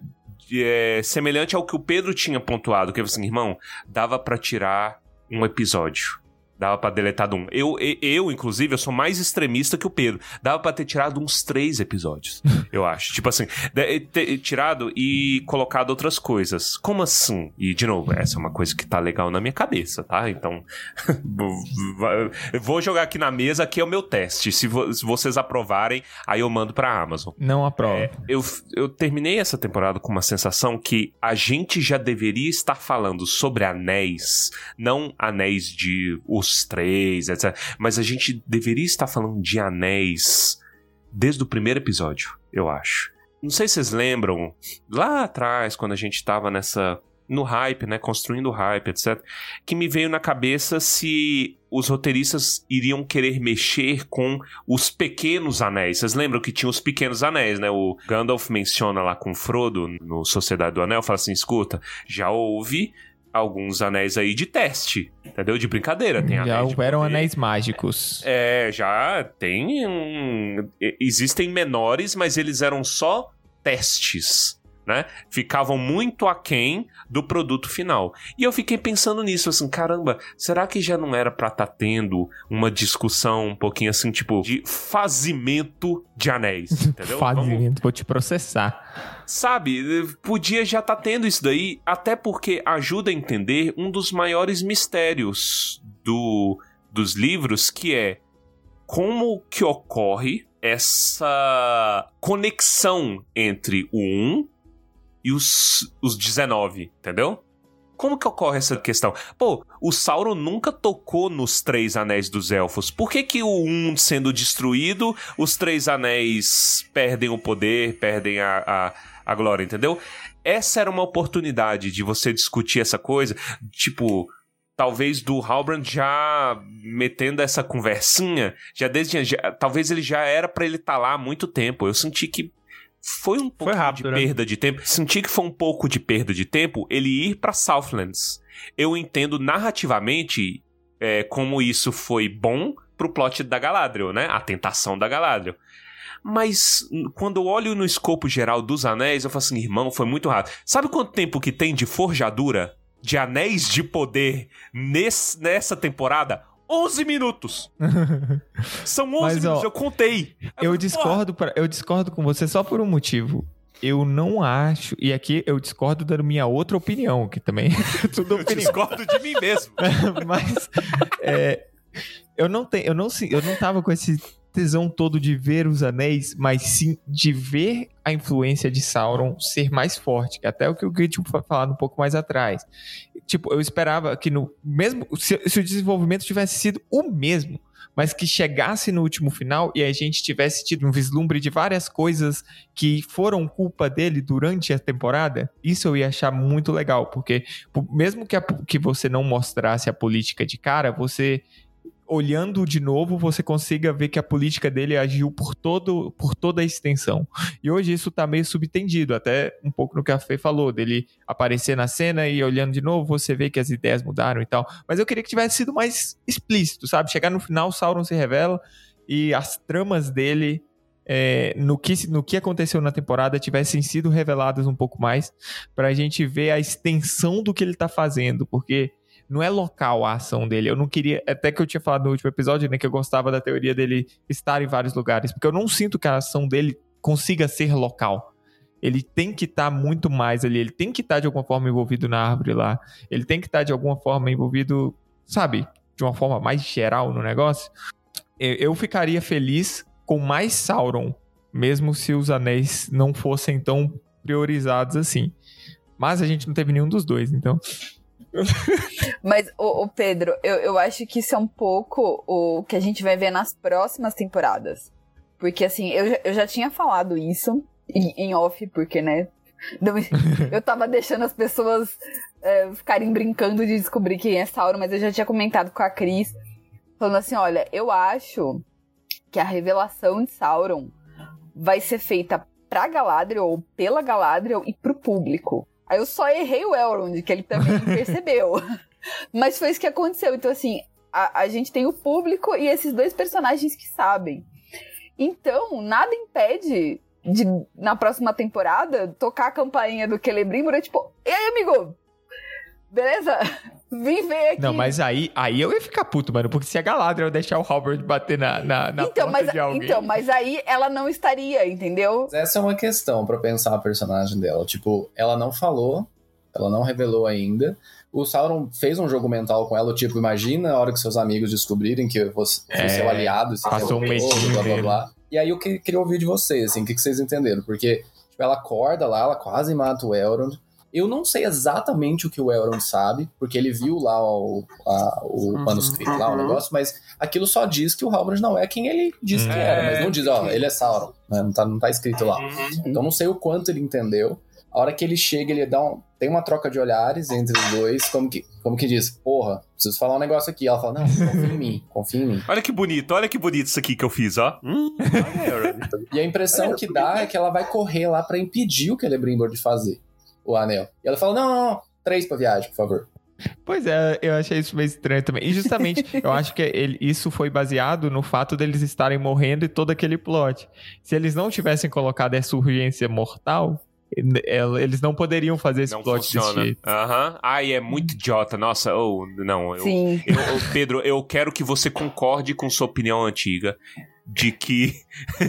é, semelhante ao que o Pedro tinha pontuado, que assim, irmão, dava para tirar um episódio. Dava pra deletar um. Eu, eu, inclusive, eu sou mais extremista que o Pedro. Dava pra ter tirado uns três episódios, eu acho. Tipo assim, de- ter tirado e colocado outras coisas. Como assim? E, de novo, essa é uma coisa que tá legal na minha cabeça, tá? Então, vou jogar aqui na mesa, aqui é o meu teste. Se, vo- se vocês aprovarem, aí eu mando pra Amazon. Não aprova. É, eu, eu terminei essa temporada com uma sensação que a gente já deveria estar falando sobre anéis, não anéis de três, etc. Mas a gente deveria estar falando de anéis desde o primeiro episódio, eu acho. Não sei se vocês lembram, lá atrás, quando a gente tava nessa. No hype, né? Construindo hype, etc. Que me veio na cabeça se os roteiristas iriam querer mexer com os pequenos anéis. Vocês lembram que tinha os pequenos anéis, né? O Gandalf menciona lá com Frodo no Sociedade do Anel, fala assim: escuta, já houve alguns anéis aí de teste, entendeu? De brincadeira. Tem Já anéis houveram poder. anéis mágicos. É, já tem um... Existem menores, mas eles eram só testes, né? Ficavam muito aquém do produto final. E eu fiquei pensando nisso, assim, caramba, será que já não era pra estar tendo uma discussão um pouquinho assim, tipo, de fazimento de anéis, entendeu? Vamos- Fazimento, vou te processar. Sabe, podia já estar tendo isso daí, até porque ajuda a entender um dos maiores mistérios do, dos livros, que é como que ocorre essa conexão entre o 1 e os, os 19, entendeu? Como que ocorre essa questão? Pô, o Sauron nunca tocou nos três anéis dos elfos. Por que que o um sendo destruído, os três anéis perdem o poder, perdem a, a, a glória, entendeu? Essa era uma oportunidade de você discutir essa coisa, tipo, talvez do Halbrand já metendo essa conversinha, já desde já- talvez ele já era pra ele estar lá há muito tempo. Eu senti que foi um pouco rápido, de né? perda de tempo. Senti que foi um pouco de perda de tempo ele ir pra Southlands. Eu entendo narrativamente é, como isso foi bom pro plot da Galadriel, né? A tentação da Galadriel. Mas quando eu olho no escopo geral dos anéis, eu falo assim, irmão, foi muito rápido. Sabe quanto tempo que tem de forjadura? De anéis de poder nesse, nessa temporada? 11 minutos! São 11 Mas, ó, minutos, eu contei. Eu falei, discordo, pra- eu discordo com você só por um motivo. Eu não acho, e aqui eu discordo dando minha outra opinião, que também é tudo "Porra, Eu opinião. discordo de mim mesmo. Mas é, eu não tenho, eu não, eu não tava com esse tesão todo de ver os anéis, mas sim de ver a influência de Sauron ser mais forte, que até o que o Grit foi falado um pouco mais atrás. Tipo, eu esperava que no mesmo se, se o desenvolvimento tivesse sido o mesmo, mas que chegasse no último final e a gente tivesse tido um vislumbre de várias coisas que foram culpa dele durante a temporada, isso eu ia achar muito legal, porque po- mesmo que, a- que você não mostrasse a política de cara, você olhando de novo, você consiga ver que a política dele agiu por, todo, por toda a extensão. E hoje isso tá meio subtendido, até um pouco no que a Fê falou, dele aparecer na cena e olhando de novo, você vê que as ideias mudaram e tal. Mas eu queria que tivesse sido mais explícito, sabe? Chegar no final, Sauron se revela e as tramas dele é, no, que, no que aconteceu na temporada tivessem sido reveladas um pouco mais pra gente ver a extensão do que ele tá fazendo, porque não é local a ação dele. Eu não queria, até que eu tinha falado no último episódio, né, que eu gostava da teoria dele estar em vários lugares, porque eu não sinto que a ação dele consiga ser local. Ele tem que estar muito mais ali, ele tem que estar de alguma forma envolvido na árvore lá, ele tem que estar de alguma forma envolvido, sabe, de uma forma mais geral no negócio. Eu, eu ficaria feliz com mais Sauron, mesmo se os anéis não fossem tão priorizados assim. Mas a gente não teve nenhum dos dois, então. Mas, o, Pedro, eu, eu acho que isso é um pouco o que a gente vai ver nas próximas temporadas. Porque, assim, eu, eu já tinha falado isso em, em off, porque, né? eu tava deixando as pessoas é, ficarem brincando de descobrir quem é Sauron, mas eu já tinha comentado com a Cris, falando assim: olha, eu acho que a revelação de Sauron vai ser feita pra Galadriel, ou pela Galadriel e pro público. Aí eu só errei o Elrond, que ele também percebeu. Mas foi isso que aconteceu. Então, assim, a, a gente tem o público e esses dois personagens que sabem. Então, nada impede de, na próxima temporada, tocar a campainha do Celebrimbor, tipo, e aí, amigo? Beleza? Vem ver aqui. Não, mas aí, aí eu ia ficar puto, mano. Porque se a Galadriel deixar o Halberd bater na, na, na então, porta mas, de alguém... então, mas aí ela não estaria, entendeu? Essa é uma questão pra pensar a personagem dela. Tipo, ela não falou, ela não revelou ainda. O Sauron fez um jogo mental com ela, tipo, imagina a hora que seus amigos descobrirem que você foi É, seu aliado, você passou um derrotou, medinho blá blá blá. E aí eu que- queria ouvir de vocês, assim, o que, que vocês entenderam? Porque tipo, ela acorda lá, ela quase mata o Elrond. Eu não sei exatamente o que o Elrond sabe, porque ele viu lá o, a- o Uhum, manuscrito lá, o uhum. negócio, mas aquilo só diz que o Halbrand não é quem ele disse que Hum. era, É, mas não diz, ó, ele é Sauron, né? não, tá, não tá escrito lá. Uhum. Então não sei o quanto ele entendeu. A hora que ele chega, ele dá um, tem uma troca de olhares entre os dois, como que, como que diz, porra, preciso falar um negócio aqui. Ela fala, não, confia em mim, confia em mim. Olha que bonito, olha que bonito isso aqui que eu fiz, ó. Hum, E a impressão que dá é que ela vai correr lá pra impedir o Celebrimbor de fazer o anel. E ela fala, não, não, não, três pra viagem, por favor. Pois é, eu achei isso meio estranho também. E justamente, eu acho que ele- isso foi baseado no fato deles estarem morrendo e todo aquele plot. Se eles não tivessem colocado essa urgência mortal, el- eles não poderiam fazer esse não plot desse funciona. jeito. Aham. Ai, é muito idiota. Nossa, ou não, eu, Sim. eu- eu- Pedro, eu quero que você concorde com sua opinião antiga de que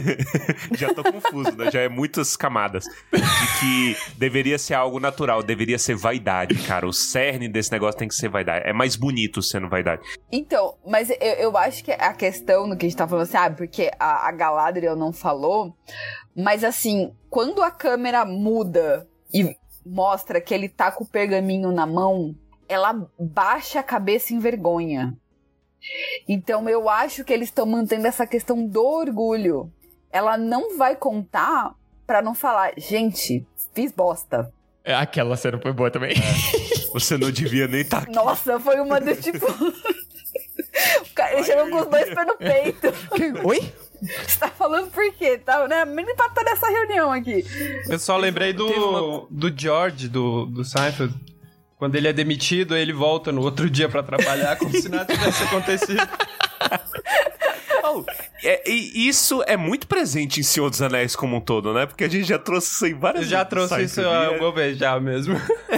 já tô confuso, né? Já é muitas camadas. De que deveria ser algo natural, deveria ser vaidade, cara. O cerne desse negócio tem que ser vaidade. É mais bonito sendo vaidade. Então, mas eu, eu acho que a questão no que a gente tá falando ah, porque a, a Galadriel não falou, mas assim, quando a câmera muda e mostra que ele tá com o pergaminho na mão, ela baixa a cabeça em vergonha. Então eu acho que eles estão mantendo essa questão do orgulho. Ela não vai contar pra não falar, gente, fiz bosta. É, Aquela cena foi boa também. Você não devia nem estar aqui. Nossa, foi uma do tipo. o cara, chegou com os dois pés no peito. Oi? Você tá falando por quê? Tá, né? Nem pra estar nessa reunião aqui. Eu só lembrei do, do George, do, do Seinfeld. Quando ele é demitido, ele volta no outro dia pra trabalhar como se nada tivesse acontecido. Oh, é- e isso é muito presente em Senhor dos Anéis como um todo, né? Porque a gente já trouxe isso em várias Eu já trouxe isso alguma vez já mesmo.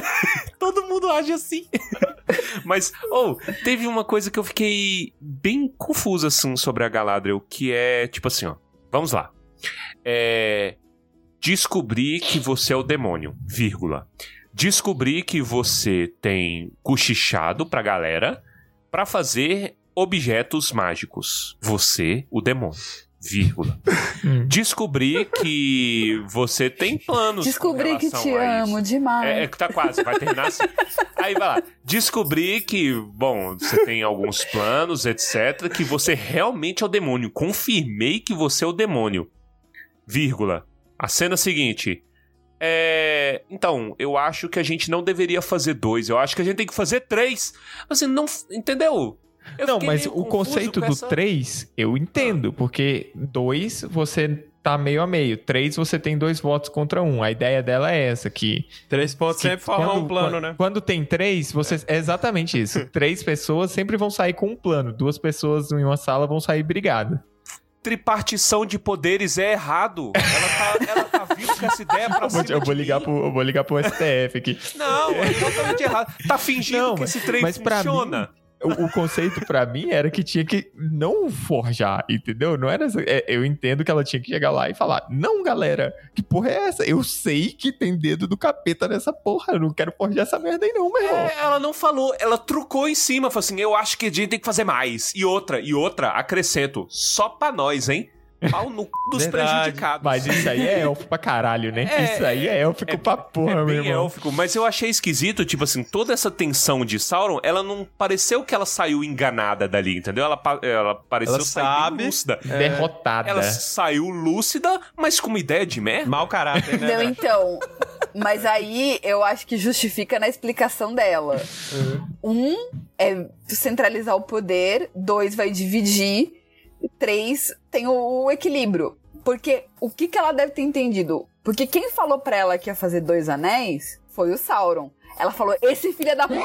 Todo mundo age assim. Mas, oh, teve uma coisa que eu fiquei bem confuso, assim, sobre a Galadriel, que é, tipo assim, ó. Vamos lá. É... Descobrir que você é o demônio, vírgula. Descobrir que você tem cochichado pra galera pra fazer objetos mágicos. Você, o demônio, vírgula. Hum. Descobrir que você tem planos Descobri que te amo isso. demais. É, é que tá quase, vai terminar assim. Aí vai lá. Descobri que, bom, você tem alguns planos, etc. Que você realmente é o demônio. Confirmei que você é o demônio. Vírgula. A cena seguinte. É. Então, eu acho que a gente não deveria fazer dois. Eu acho que a gente tem que fazer três. Assim, não. Entendeu? Eu Não, mas o conceito do essa-. 3 eu entendo, porque 2 você tá meio a meio, 3 você tem dois votos contra um. A ideia dela é essa, que Três pontos que sempre formam quando- um plano, quando- né? Quando tem três, você é exatamente isso. três pessoas sempre vão sair com um plano, duas pessoas em uma sala vão sair brigadas. Tripartição de poderes é errado. Ela tá, ela tá vindo com essa ideia pra Eu vou, cima eu vou ligar mim. pro, eu vou ligar pro STF aqui. Não, é totalmente errado. Tá fingindo Não, que esse trem mas funciona. O, o conceito pra mim era que tinha que não forjar, entendeu? Não era. é, eu entendo que ela tinha que chegar lá e falar: Não, galera, que porra é essa? Eu sei que tem dedo do capeta nessa porra. Eu não quero forjar essa merda aí, não, meu irmão. É, ela não falou, ela trucou em cima, falou assim: eu acho que a gente tem que fazer mais. E outra, e outra, acrescento, só pra nós, hein? Pau no c... dos Verdade. prejudicados. Mas isso aí é élfico pra caralho, né? É, isso aí é élfico pra porra, é meu irmão. élfico, mas eu achei esquisito, tipo assim, toda essa tensão de Sauron, ela não pareceu que ela saiu enganada dali, entendeu? Ela, ela pareceu Ela sair bem sabe. lúcida. Derrotada. Ela saiu lúcida, mas com uma ideia de merda. Mau caráter, né? Não, então. Mas aí eu acho que justifica na explicação dela. Um é centralizar o poder, dois vai dividir, três tem o, o equilíbrio. Porque o que, que ela deve ter entendido? Porque quem falou pra ela que ia fazer dois anéis foi o Sauron. Ela falou: esse filho da p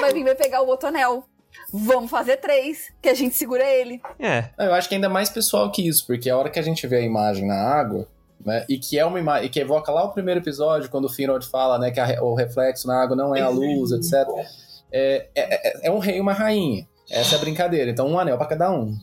vai vir vai pegar o outro anel. Vamos fazer três, que a gente segura ele. É. Não, Eu acho que ainda mais pessoal que isso, porque a hora que a gente vê a imagem na água, né, e que é uma imagem, e que evoca lá o primeiro episódio, quando o Finrod fala, né, que a o reflexo na água não é a luz, etc. é, é, é- é um rei e uma rainha. Essa é a brincadeira. Então, um anel pra cada um.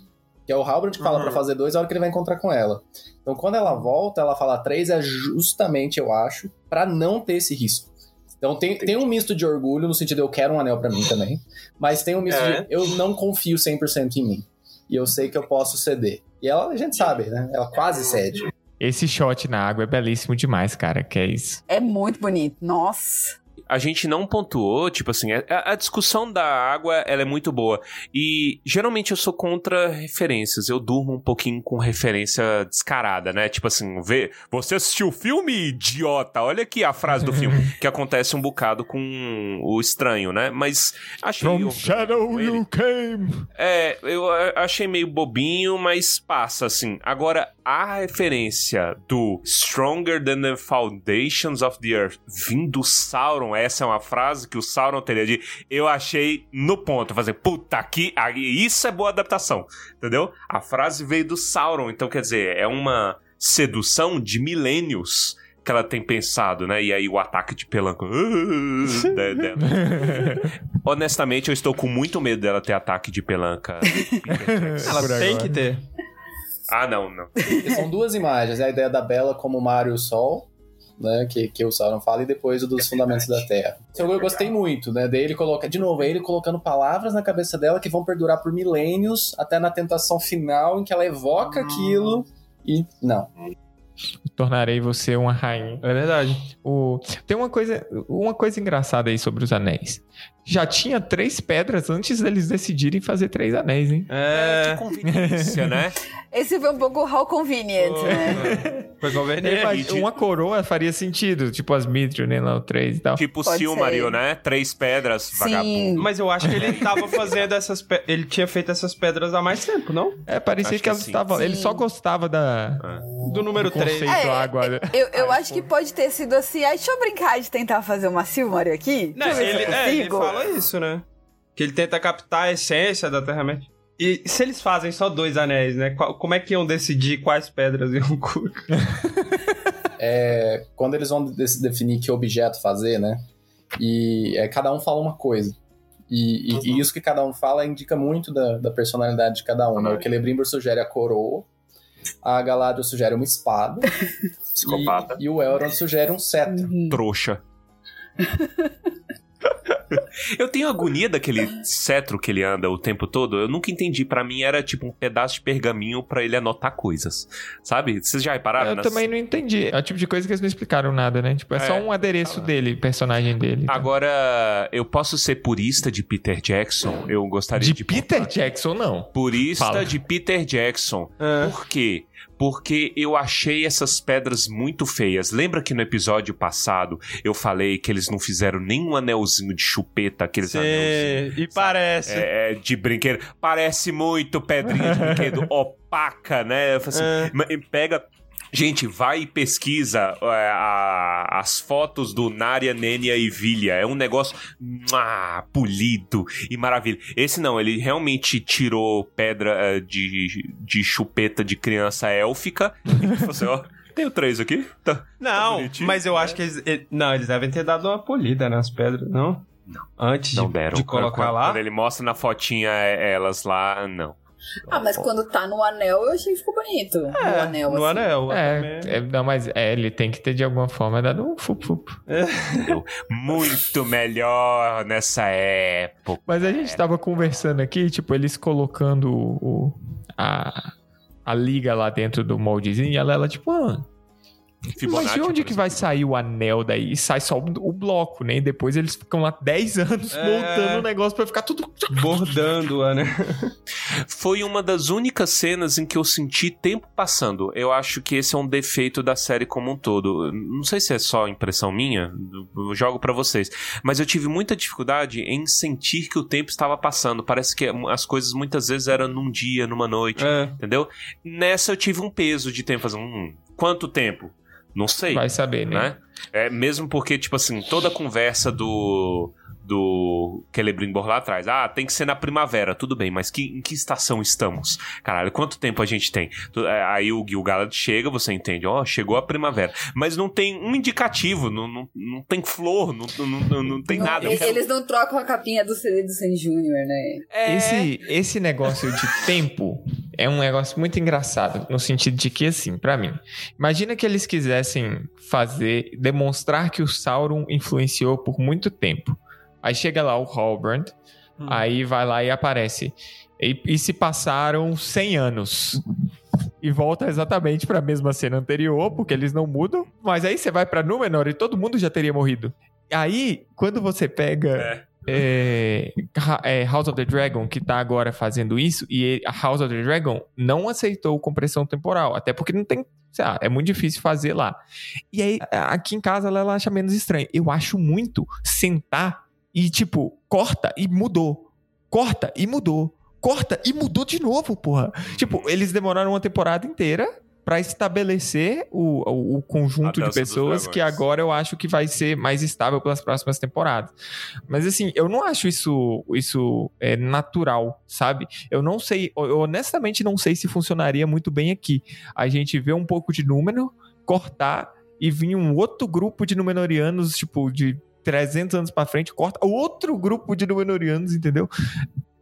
Que é o Halbrand que fala Uhum. pra fazer dois a hora que ele vai encontrar com ela. Então, quando ela volta, ela fala três, é justamente, eu acho, pra não ter esse risco. Então, tem, tem um misto de orgulho, no sentido eu quero um anel pra mim também. Mas tem um misto É. de eu não confio 100% em mim. E eu sei que eu posso ceder. E ela, a gente sabe, né? Ela quase cede. Esse shot na água é belíssimo demais, cara. Que é isso. É muito bonito. Nossa. A gente não pontuou, tipo assim, a, a discussão da água, ela é muito boa. E geralmente eu sou contra referências. Eu durmo um pouquinho com referência descarada, né? Tipo assim, vê, você assistiu o filme, idiota? Olha aqui a frase do filme, que acontece um bocado com o estranho, né? Mas achei From orgânico shadow ele. you came. É, eu achei meio bobinho, mas passa, assim. Agora, a referência do Stronger than the Foundations of the Earth vindo do Sauron, essa é uma frase que o Sauron teria de. Eu achei no ponto. Fazer, puta aí Isso é boa adaptação, entendeu? A frase veio do Sauron, então quer dizer, é uma sedução de milênios que ela tem pensado, né? E aí o ataque de pelanco de- dela. Honestamente, eu estou com muito medo dela ter ataque de pelanca. Ela Por tem agora. que ter. ah, não, não. São duas imagens. É a ideia da Bela como mar e o sol, né? Que, que o Sauron fala, e depois o dos fundamentos da Terra. Então, eu gostei muito, né? Daí ele coloca, de novo, é ele colocando palavras na cabeça dela que vão perdurar por milênios, até na tentação final, em que ela evoca aquilo e. Não. Tornarei você uma rainha. É verdade. O... Tem uma coisa, uma coisa engraçada aí sobre os anéis. Já tinha três pedras antes deles decidirem fazer três anéis, hein? É. Que conveniência, né? Esse foi um pouco how convenient, né? Foi Ele conveniente. faz- uma coroa faria sentido, tipo as Mithril, né? Lá o três e tal. Tipo Pode Silmaril, ser. né? Três pedras, vagabundo. Sim. Mas eu acho que ele tava fazendo essas. pe- Ele tinha feito essas pedras há mais tempo, não? É, parecia Acho que, que elas estavam. Ele só gostava da. Do número do 3. conceito É, água. Eu, eu acho que pode ter sido assim. Ah, deixa eu brincar de tentar fazer uma Silmario aqui. Não, Deixa eu ver ele, se é, isso, né? Que ele tenta captar a essência da Terra-média. E se eles fazem só dois anéis, né? Qual- como é que iam decidir quais pedras iam colocar? É, quando eles vão de- definir que objeto fazer, né? E é, cada um fala uma coisa. E, e- e isso que cada um fala indica muito da, da personalidade de cada um. Né? O Celebrimbor sugere a coroa, a Galadriel sugere uma espada, Psicopata. e, e o Elrond sugere um cetro. Trouxa. Eu tenho agonia daquele cetro que ele anda o tempo todo. Eu nunca entendi. Pra mim era tipo um pedaço de pergaminho pra ele anotar coisas. Sabe? Vocês já repararam? Eu nas- também não entendi. É o tipo de coisa que eles não explicaram nada, né? Tipo, é, É, só um adereço dele, personagem dele. então. Agora, eu posso ser purista de Peter Jackson. Eu gostaria de de. Peter Jackson, não. Purista Fala. de Peter Jackson. É. Por quê? Porque eu achei essas pedras muito feias. Lembra que no episódio passado eu falei que eles não fizeram nenhum anelzinho de chupeta, aqueles anelzinhos Sim, e parece. é, é, de brinquedo? Parece muito pedrinha de brinquedo opaca, né? Eu falei assim, É. Pega. Gente, vai e pesquisa é, a- as fotos do Narya, Nenya e Vilha. É um negócio ah, polido e maravilha. Esse não, ele realmente tirou pedra é, de, de chupeta de criança élfica e falou assim: ó, tenho três aqui. Tá. Não, bonitinho, mas eu acho que eles. ele- Não, eles devem ter dado uma polida nas pedras, não? Não. Antes Não de, deram. de colocar quando, lá. Quando ele mostra na fotinha é, elas lá, não. Ah, mas quando tá no anel, eu achei que ficou bonito. no É, anel, no assim. anel. É, é, não, mas é, ele tem que ter de alguma forma dado um fup, fup. Deu muito melhor nessa época. Mas a gente tava conversando aqui, tipo, eles colocando o, o- a, a liga lá dentro do moldezinho, e ela, ela tipo, ah, mas de Fibonacci, onde que vai sair o anel daí? E sai só o, bloco, né? E depois eles ficam lá 10 anos É. montando o negócio pra ficar tudo... Bordando, né? Foi uma das únicas cenas em que eu senti tempo passando. Eu acho que esse é um defeito da série como um todo. Não sei se é só impressão minha, eu jogo pra vocês. Mas eu tive muita dificuldade em sentir que o tempo estava passando. Parece que as coisas muitas vezes eram num dia, numa noite, É. entendeu? Nessa eu tive um peso de tempo. Fazendo, hum, quanto tempo? Não sei. Vai saber, né? né? É, mesmo porque, tipo assim, toda a conversa do, do Celebrimbor lá atrás. Ah, tem que ser na primavera, tudo bem, mas que, em que estação estamos? Caralho, quanto tempo a gente tem? É, Aí o Gil-galad chega, você entende, ó, chegou a primavera. Mas não tem um indicativo, não, não, não tem flor, não, não, não, não tem Não, nada. e- Eles não trocam a capinha do CD do Sam Júnior, né? É, Esse, esse negócio de tempo é um negócio muito engraçado, no sentido de que, assim, pra mim, imagina que eles quisessem fazer, demonstrar que o Sauron influenciou por muito tempo. Aí chega lá o Halbrand, aí vai lá e aparece. E, e se passaram 100 anos. E volta exatamente pra mesma cena anterior, porque eles não mudam. Mas aí você vai pra Númenor e todo mundo já teria morrido. Aí, quando você pega é, Ha- é, House of the Dragon, que tá agora fazendo isso, e a House of the Dragon não aceitou compressão temporal, até porque não tem. lá, é muito difícil fazer lá. E aí, a- aqui em casa, ela acha menos estranho. Eu acho muito sentar e, tipo, corta e mudou. Corta e mudou. Corta e mudou de novo, porra. Tipo, eles demoraram uma temporada inteira pra estabelecer o, o, o conjunto de pessoas que agora eu acho que vai ser mais estável pelas próximas temporadas. Mas assim, eu não acho isso, isso é, natural, sabe? Eu não sei, eu honestamente não sei se funcionaria muito bem aqui. A gente vê um pouco de número, cortar e vir um outro grupo de Númenóreanos, tipo, de 300 anos pra frente, corta outro grupo de Númenóreanos, entendeu?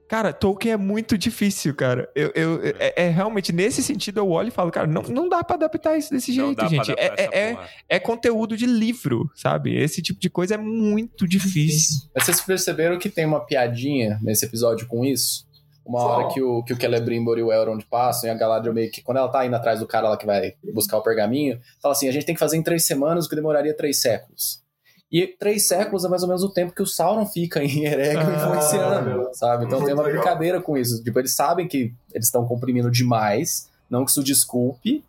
Cara, Tolkien é muito difícil, cara. Eu, eu- é, é realmente, nesse sentido, eu olho e falo, cara, não, não dá pra adaptar isso desse Não jeito, gente. É, essa é, é, porra. é conteúdo de livro, sabe? Esse tipo de coisa é muito difícil. Mas vocês perceberam que tem uma piadinha nesse episódio com isso? Uma hora que o, que o Celebrimbor e o Elrond passam e a Galadriel meio que, quando ela tá indo atrás do cara lá que vai buscar o pergaminho, fala assim, a gente tem que fazer em três semanas o que demoraria três séculos. E três séculos é mais ou menos o tempo que o Sauron fica em Eregion Ah. influenciando, sabe? Então tem uma brincadeira com isso. Tipo, eles sabem que eles estão comprimindo demais, não que isso desculpe,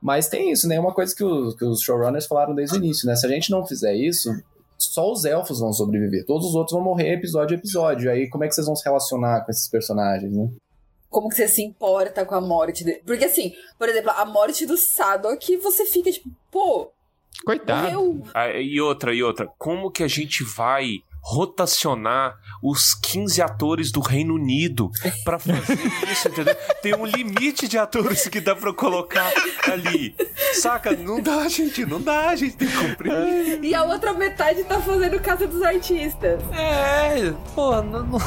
mas tem isso, né? É uma coisa que, o- que os showrunners falaram desde o início, né? Se a gente não fizer isso, só os elfos vão sobreviver. Todos os outros vão morrer episódio a episódio. Aí como é que vocês vão se relacionar com esses personagens, né? Como que você se importa com a morte dele? Porque assim, por exemplo, a morte do Sadok, você fica tipo, pô, Coitado. Ah, E outra, e outra. Como que a gente vai rotacionar os 15 atores do Reino Unido pra fazer isso, entendeu? Tem um limite de atores que dá pra colocar ali. Saca? Não dá, gente, não dá, a gente tem que cumprir. E a outra metade tá fazendo Casa dos Artistas. É, pô, não, não...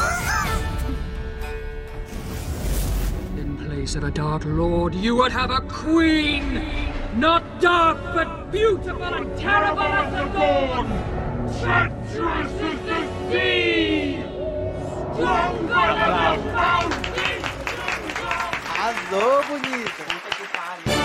In place of a Dark Lord, you would have a queen! Not dark, but beautiful and terrible as the dawn! Treacherous as the sea! Stronger than the foundation! Arrasou, bonita. Puta que pariu.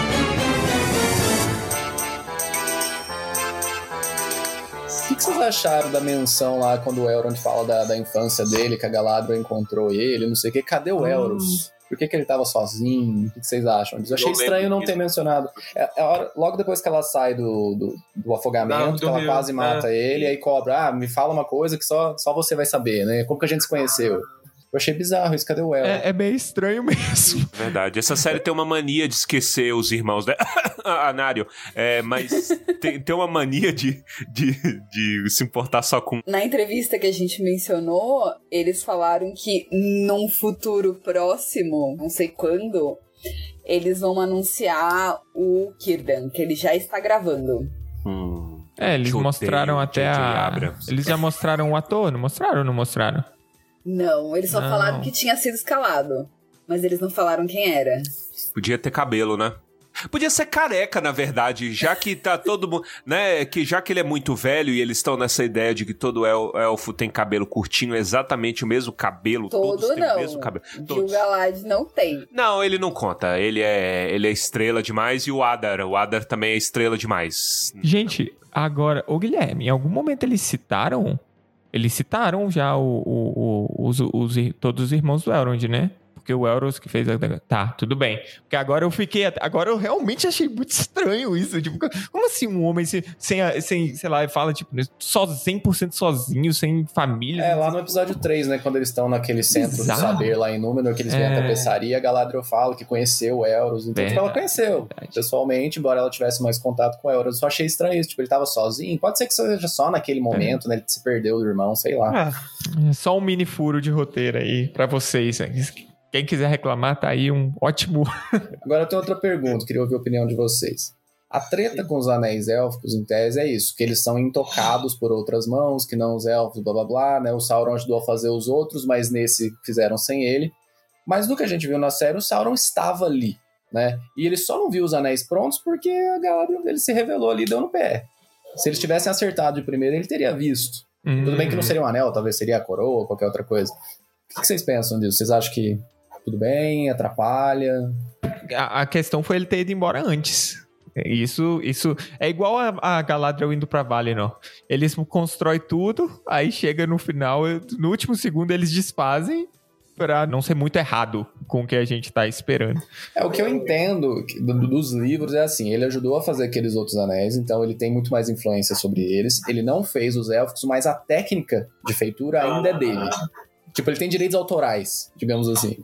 O que, que vocês acharam da menção lá quando o Elrond fala da, da infância dele, que a Galadriel encontrou ele, não sei o que? Cadê o Elros? Por que, que ele tava sozinho? O que, que vocês acham? Eu achei Eu estranho não ter mencionado. É, é hora- logo depois que ela sai do, do, do afogamento, Não, do que ela rio, quase mata é. ele, aí cobra, ah, me fala uma coisa que só, só você vai saber, né? Como que a gente se conheceu? Eu achei bizarro isso, cadê o Elrond? É, é meio estranho mesmo. Verdade. Essa série tem uma mania de esquecer os irmãos dela. a Nário. É, mas tem, tem uma mania de, de, de se importar só com. Na entrevista que a gente mencionou, eles falaram que num futuro próximo, não sei quando, eles vão anunciar o Kirdan, que ele já está gravando. Hum, É, eles te odeio, mostraram até a. Eles já mostraram o ator, não mostraram ou não mostraram? Não, eles só Não. falaram que tinha sido escalado. Mas eles não falaram quem era. Podia ter cabelo, né? Podia ser careca, na verdade, já que tá todo mundo, né, que já que ele é muito velho e eles estão nessa ideia de que todo el- elfo tem cabelo curtinho, exatamente o mesmo cabelo, todos Todo têm não. o mesmo cabelo. Gil Todos. Galad não tem. Não, ele não conta. Ele é, ele é estrela demais e o Adar, o Adar também é estrela demais. Gente, agora, ô Guilherme, em algum momento eles citaram. Eles citaram já o, o- o- os, os todos os irmãos do Elrond, né? Porque o Elros que fez a... Tá, tudo bem. Porque agora eu fiquei... Agora eu realmente achei muito estranho isso. Tipo, como assim um homem sem, sem, sem sei lá, fala, tipo, só 100% sozinho, sem família? É, lá no episódio 3, né? Quando eles estão naquele centro Bizarro. do saber lá em Númenor, que eles vêm É. a tapeçaria, a Galadriel fala que conheceu o Elros. Então, tipo, ela Verdade, conheceu verdade. pessoalmente, embora ela tivesse mais contato com o Elros. Eu só achei estranho isso. Tipo, ele tava sozinho. Pode ser que seja só naquele momento, né? Ele se perdeu do irmão, sei lá. É Só um mini furo de roteiro aí pra vocês. né? Quem quiser reclamar, tá aí um ótimo. Agora eu tenho outra pergunta, queria ouvir a opinião de vocês. A treta com os anéis élficos, em tese, é isso, que eles são intocados por outras mãos, que não os elfos, blá blá blá, né? O Sauron ajudou a fazer os outros, mas nesse fizeram sem ele. Mas no que a gente viu na série, o Sauron estava ali, né? E ele só não viu os anéis prontos porque a Galadriel dele se revelou ali e deu no pé. Se eles tivessem acertado de primeiro, ele teria visto. Tudo bem que não seria um anel, talvez seria a coroa ou qualquer outra coisa. O que vocês pensam disso? Vocês acham que tudo bem, atrapalha? A, a questão foi ele ter ido embora antes. Isso, isso é igual a, a Galadriel indo pra Valinor. Eles constroem tudo, aí chega no final, no último segundo eles desfazem pra não ser muito errado com o que a gente tá esperando. É, o que eu entendo do- dos livros é assim, ele ajudou a fazer aqueles outros anéis, então ele tem muito mais influência sobre eles. Ele não fez os élficos, mas a técnica de feitura ainda é dele. Tipo, ele tem direitos autorais, digamos assim.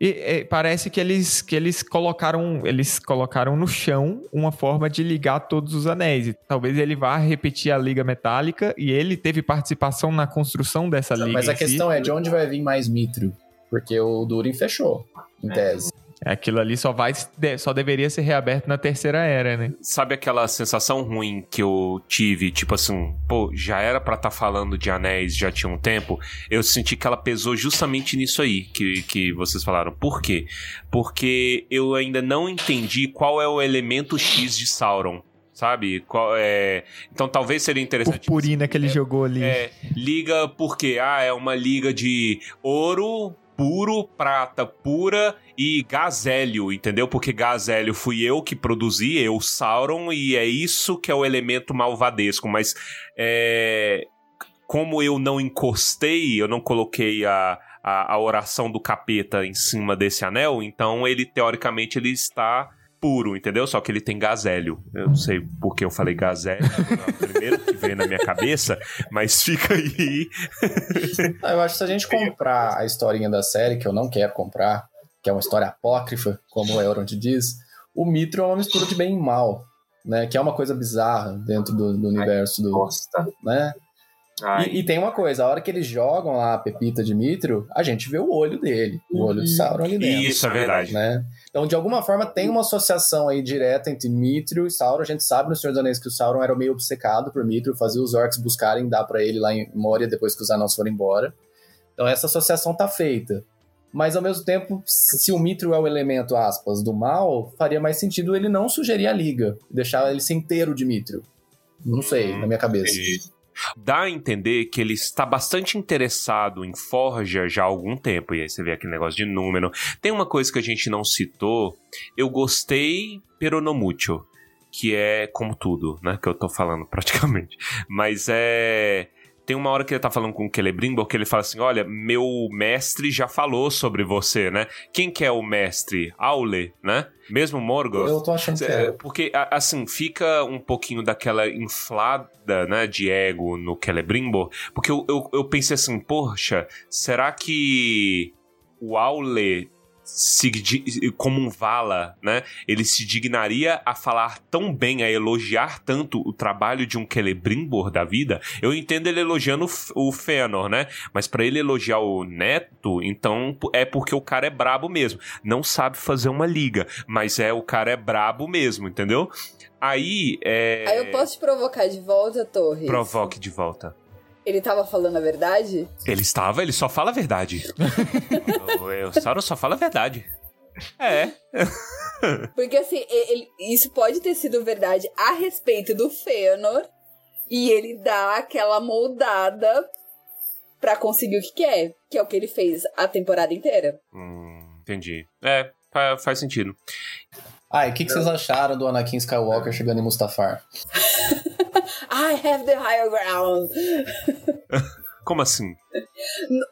E, e parece que eles, que eles colocaram eles colocaram no chão uma forma de ligar todos os anéis. E talvez ele vá repetir a liga metálica e ele teve participação na construção dessa liga. Mas a em si. questão é de onde vai vir mais Mithril? Porque o Durin fechou, em tese. Aquilo ali só vai só deveria ser reaberto na terceira era, né? Sabe aquela sensação ruim que eu tive, tipo assim, pô, já era pra estar falando de anéis já tinha um tempo? Eu senti que ela pesou justamente nisso aí que, que vocês falaram. Por quê? Porque eu ainda não entendi qual é o elemento X de Sauron. Sabe? Qual é... Então talvez seria interessante. Purpurina que ele jogou ali. É, liga porque ah, é uma liga de ouro puro, prata pura e gazélio, entendeu? Porque gazélio fui eu que produzi, eu, Sauron, e é isso que é o elemento malvadesco. Mas é, como eu não encostei, eu não coloquei a, a, a oração do capeta em cima desse anel, então ele, teoricamente, ele está puro, entendeu? Só que ele tem gazélio. Eu não sei por que eu falei gazélio, é o primeiro que veio na minha cabeça, mas fica aí. Ah, eu acho que se a gente comprar a historinha da série, que eu não quero comprar, que é uma história apócrifa, como o Elrond diz, o Mithril é uma mistura de bem e mal, né? Que é uma coisa bizarra dentro do, do universo do... Né? E, e tem uma coisa, a hora que eles jogam lá a pepita de Mithril, a gente vê o olho dele, o olho de Sauron ali dentro. Isso é verdade. Né? Então, de alguma forma, tem uma associação aí direta entre Mithril e Sauron. A gente sabe no Senhor dos Anéis que o Sauron era meio obcecado por Mithril, fazia os orcs buscarem dar pra ele lá em Moria depois que os anãos foram embora. Então, essa associação tá feita. Mas, ao mesmo tempo, se o Mithril é o elemento, aspas, do mal, faria mais sentido ele não sugerir a liga, deixar ele ser inteiro de Mithril. Não sei, na minha cabeça. Dá a entender que ele está bastante interessado em Forja já há algum tempo. E aí você vê aquele negócio de número. Tem uma coisa que a gente não citou. Eu gostei, pero. Que é como tudo, né? Que eu tô falando praticamente. Mas é. Tem uma hora que ele tá falando com o Celebrimbor que ele fala assim: Olha, meu mestre já falou sobre você, né? Quem que é o mestre? Aule, né? Mesmo Morgoth? Eu tô achando que É, é. Porque, assim, fica um pouquinho daquela inflada, né, de ego no Celebrimbor, porque eu, eu, eu pensei assim, poxa, será que o Aule, se como um Vala, né, ele se dignaria a falar tão bem, a elogiar tanto o trabalho de um Celebrimbor da vida? Eu entendo ele elogiando o Fëanor, né, mas pra ele elogiar o Neto, então é porque o cara é brabo mesmo. Não sabe fazer uma liga, mas é o cara é brabo mesmo, entendeu? Aí é. Aí eu posso te provocar de volta, Torres? Provoque de volta. Ele tava falando a verdade? Ele estava, ele só fala a verdade. o, Sauron só fala a verdade. É. Porque assim, ele- isso pode ter sido verdade a respeito do Fëanor. E ele dá aquela moldada pra conseguir o que quer. Que é o que ele fez a temporada inteira. Hum, entendi. É, fa- faz sentido. Ah, e o que, que vocês acharam do Anakin Skywalker chegando em Mustafar? I have the higher ground. Como assim?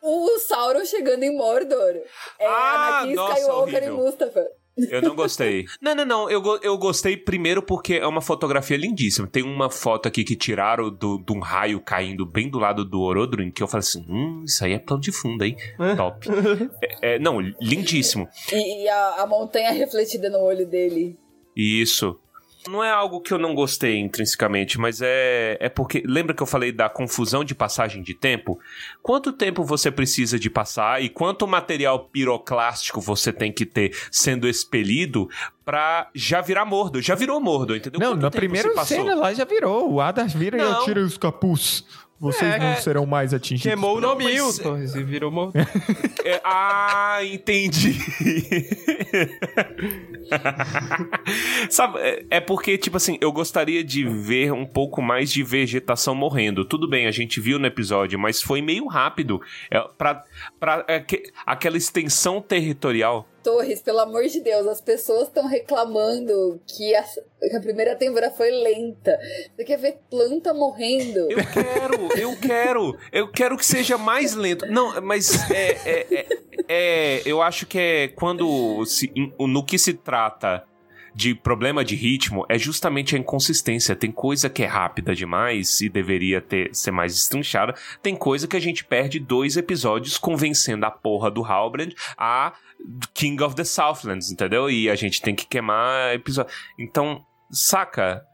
O Sauron chegando em Mordor. É Ah, Anakin nossa, Skywalker horrível. e Mustafa. Eu não gostei. não, não, não. Eu, eu gostei primeiro porque é uma fotografia lindíssima. Tem uma foto aqui que tiraram do- de um raio caindo bem do lado do Orodruin, que eu falei assim: hum, isso aí é plano de fundo, hein? Top. É, é, não, lindíssimo. E, e a, a montanha refletida no olho dele. Isso. Não é algo que eu não gostei intrinsecamente, mas é, é porque. Lembra que eu falei da confusão de passagem de tempo? Quanto tempo você precisa de passar e quanto material piroclástico você tem que ter sendo expelido pra já virar mordo? Já virou mordo, entendeu? Não, Quanto na primeira cena lá já virou. O Adar vira e Não. atira os capuz. Vocês É, não é. serão mais atingidos. Queimou o Não, nome mas- Hilton, e virou uma... É, ah, entendi. Sabe, é, é porque, tipo assim, eu gostaria de ver um pouco mais de vegetação morrendo. Tudo bem, a gente viu no episódio, mas foi meio rápido. É, pra, pra é, que- aquela extensão territorial. Torres, pelo amor de Deus, as pessoas estão reclamando que a, que a primeira temporada foi lenta. Você quer ver planta morrendo? Eu quero, eu quero, eu quero que seja mais lento. Não, mas é, é, é- é- eu acho que é quando se- no que se trata de problema de ritmo é justamente a inconsistência. Tem coisa que é rápida demais e deveria ter ser mais estrinchada. Tem coisa que a gente perde dois episódios convencendo a porra do Halbrand a King of the Southlands, entendeu? E a gente tem que queimar episódio. Então, saca?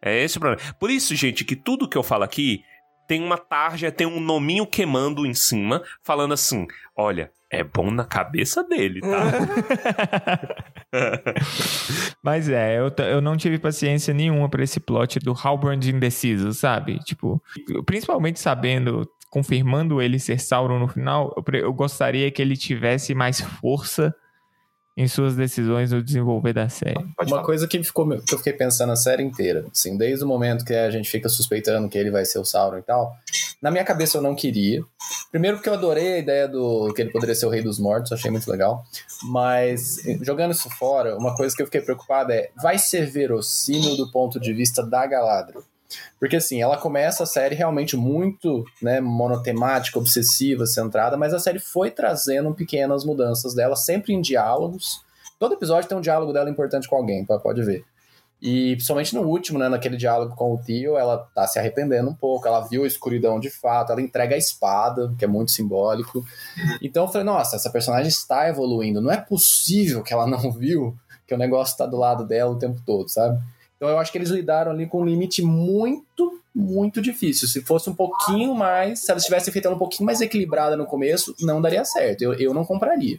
É esse o problema. Por isso, gente, que tudo que eu falo aqui tem uma tarja, tem um nominho queimando em cima, falando assim: olha, é bom na cabeça dele, tá? Mas é, eu, eu não tive paciência nenhuma pra esse plot do Halbrand indeciso, sabe? Tipo, principalmente sabendo, confirmando ele ser Sauron no final, eu, eu gostaria que ele tivesse mais força em suas decisões no desenvolver da série. Uma coisa que, ficou, que eu fiquei pensando a série inteira, assim, desde o momento que a gente fica suspeitando que ele vai ser o Sauron e tal, na minha cabeça eu não queria. Primeiro porque eu adorei a ideia do que ele poderia ser o Rei dos Mortos, achei muito legal. Mas, jogando isso fora, uma coisa que eu fiquei preocupado é, vai ser verossímil do ponto de vista da Galadriel? Porque assim, ela começa a série realmente muito né, monotemática, obsessiva, centrada, mas a série foi trazendo pequenas mudanças dela, sempre em diálogos. Todo episódio tem um diálogo dela importante com alguém, pode- ver. E principalmente no último, né, naquele diálogo com o tio, ela tá se arrependendo um pouco, ela viu a escuridão de fato, ela entrega a espada, que é muito simbólico. Então eu falei, nossa, essa personagem está evoluindo, não é possível que ela não viu que o negócio tá do lado dela o tempo todo, sabe? Então eu acho que eles lidaram ali com um limite muito, muito difícil. Se fosse um pouquinho mais, se elas tivessem feito ela um pouquinho mais equilibrada no começo, não daria certo. Eu, eu não compraria.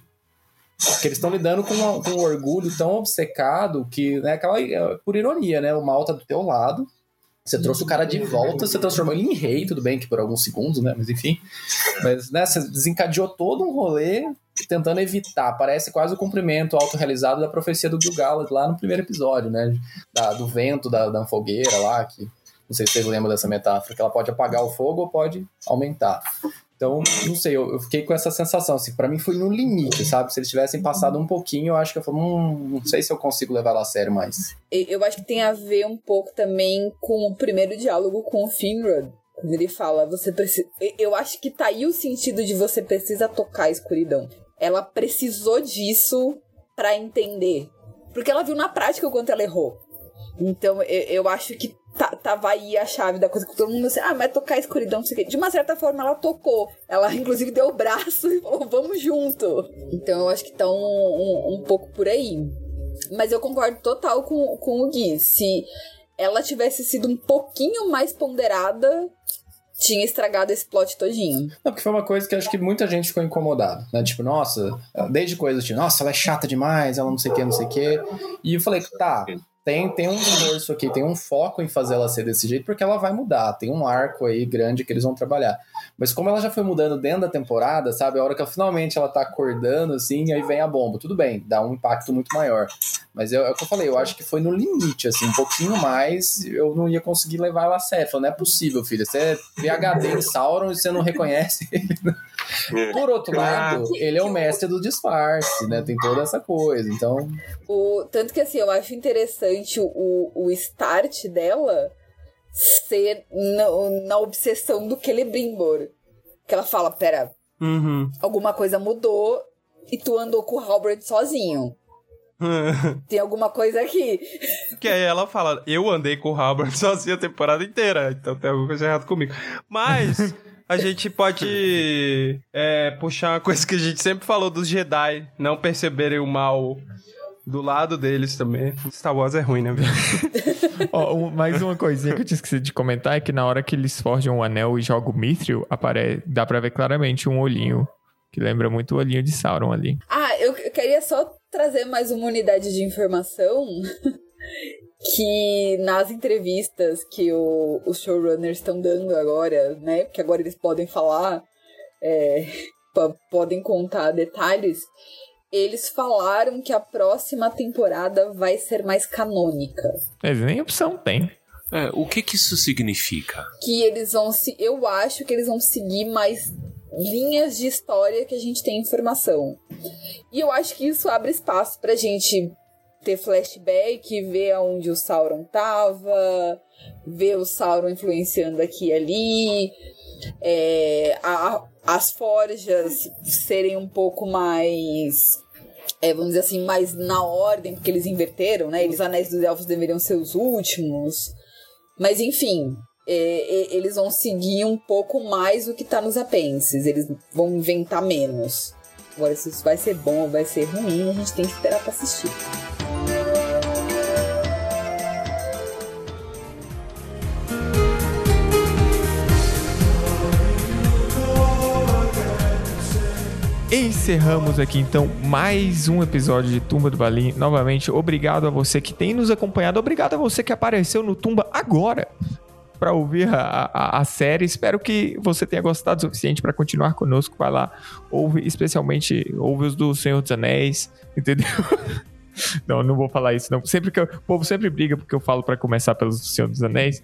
Porque eles estão lidando com, uma- com um orgulho tão obcecado que, né, aquela, por ironia, né? O mal tá do teu lado. Você trouxe o cara de volta, você transformou ele em rei, tudo bem que por alguns segundos, né? Mas enfim. Mas, né, você desencadeou todo um rolê tentando evitar. Parece quase o cumprimento autorrealizado da profecia do Gil-galad lá no primeiro episódio, né? Da- do vento da, da fogueira lá, que não sei se vocês lembram dessa metáfora, que ela pode apagar o fogo ou pode aumentar. Então, não sei, eu, eu fiquei com essa sensação, assim, pra mim foi no limite, sabe? Se eles tivessem passado um pouquinho, eu acho que eu falei, hum, não sei se eu consigo levar ela a sério mais. Eu acho que tem a ver um pouco também com o primeiro diálogo com o Finrod. Quando ele fala, você precisa. Eu acho que tá aí o sentido de você precisa tocar a escuridão. Ela precisou disso pra entender. Porque ela viu na prática o quanto ela errou. Então eu, eu acho que tava aí a chave da coisa que todo mundo assim, ah, mas tocar a escuridão, não sei o quê. De uma certa forma ela tocou. Ela inclusive deu o braço e falou, vamos junto. Então eu acho que tá um, um, um pouco por aí. Mas eu concordo total com, com o Gui. Se ela tivesse sido um pouquinho mais ponderada, tinha estragado esse plot todinho. Não, porque foi uma coisa que acho que muita gente ficou incomodado, né? Tipo, nossa, desde coisas tipo, nossa, ela é chata demais, ela não sei o que, não sei o que. E eu falei, tá, tem, tem um esforço aqui, tem um foco em fazer ela ser desse jeito, porque ela vai mudar, tem um arco aí grande que eles vão trabalhar. Mas como ela já foi mudando dentro da temporada, sabe? A hora que ela, finalmente ela tá acordando, assim, aí vem a bomba. Tudo bem, dá um impacto muito maior. Mas eu- é o que eu falei, eu acho que foi no limite, assim, um pouquinho mais, eu não ia conseguir levar ela a sério. Falei, não é possível, filha. Você vê HD em Sauron e você não reconhece ele. Por outro lado, ele é o mestre do disfarce, né? Tem toda essa coisa. Então, O, tanto que assim, eu acho interessante o, o start dela ser na, na obsessão do Celebrimbor. Que ela fala, pera, Uhum. alguma coisa mudou e tu andou com o Halberd sozinho. Tem alguma coisa aqui. que aí ela fala, eu andei com o Halberd sozinho a temporada inteira, então tem alguma coisa errada comigo. Mas a gente pode é, puxar uma coisa que a gente sempre falou dos Jedi, não perceberem o mal do lado deles também. Star Wars é ruim, né, velho? Ó, um- mais uma coisinha que eu tinha esquecido de comentar é que na hora que eles forjam o anel e jogam o Mithril, apare... dá pra ver claramente um olhinho, que lembra muito o olhinho de Sauron ali. Ah, eu eu queria só trazer mais uma unidade de informação. que nas entrevistas que o- os showrunners estão dando agora, né? Porque agora eles podem falar, é, po- podem contar detalhes. Eles falaram que a próxima temporada vai ser mais canônica. Mas nem opção tem. É, o que que isso significa? que eles vão se. Eu acho que eles vão seguir mais linhas de história que a gente tem informação. E eu acho que isso abre espaço pra gente ter flashback, ver aonde o Sauron tava, ver o Sauron influenciando aqui e ali. é, a- as forjas serem um pouco mais. é, vamos dizer assim, mais na ordem, porque eles inverteram, né? Os anéis dos elfos deveriam ser os últimos. Mas enfim, é, é, eles vão seguir um pouco mais o que tá nos apêndices. Eles vão inventar menos. Agora, se isso vai ser bom ou vai ser ruim, a gente tem que esperar pra assistir. Encerramos aqui então mais um episódio de Tumba do Balim. Novamente, obrigado a você que tem nos acompanhado, obrigado a você que apareceu no Tumba agora para ouvir a, a, a série. Espero que você tenha gostado o suficiente para continuar conosco. Vai lá, ouve, especialmente ouve os do Senhor dos Anéis, entendeu? Não, não vou falar isso não. Sempre que eu- o povo sempre briga porque eu falo para começar pelos do Senhor dos Anéis,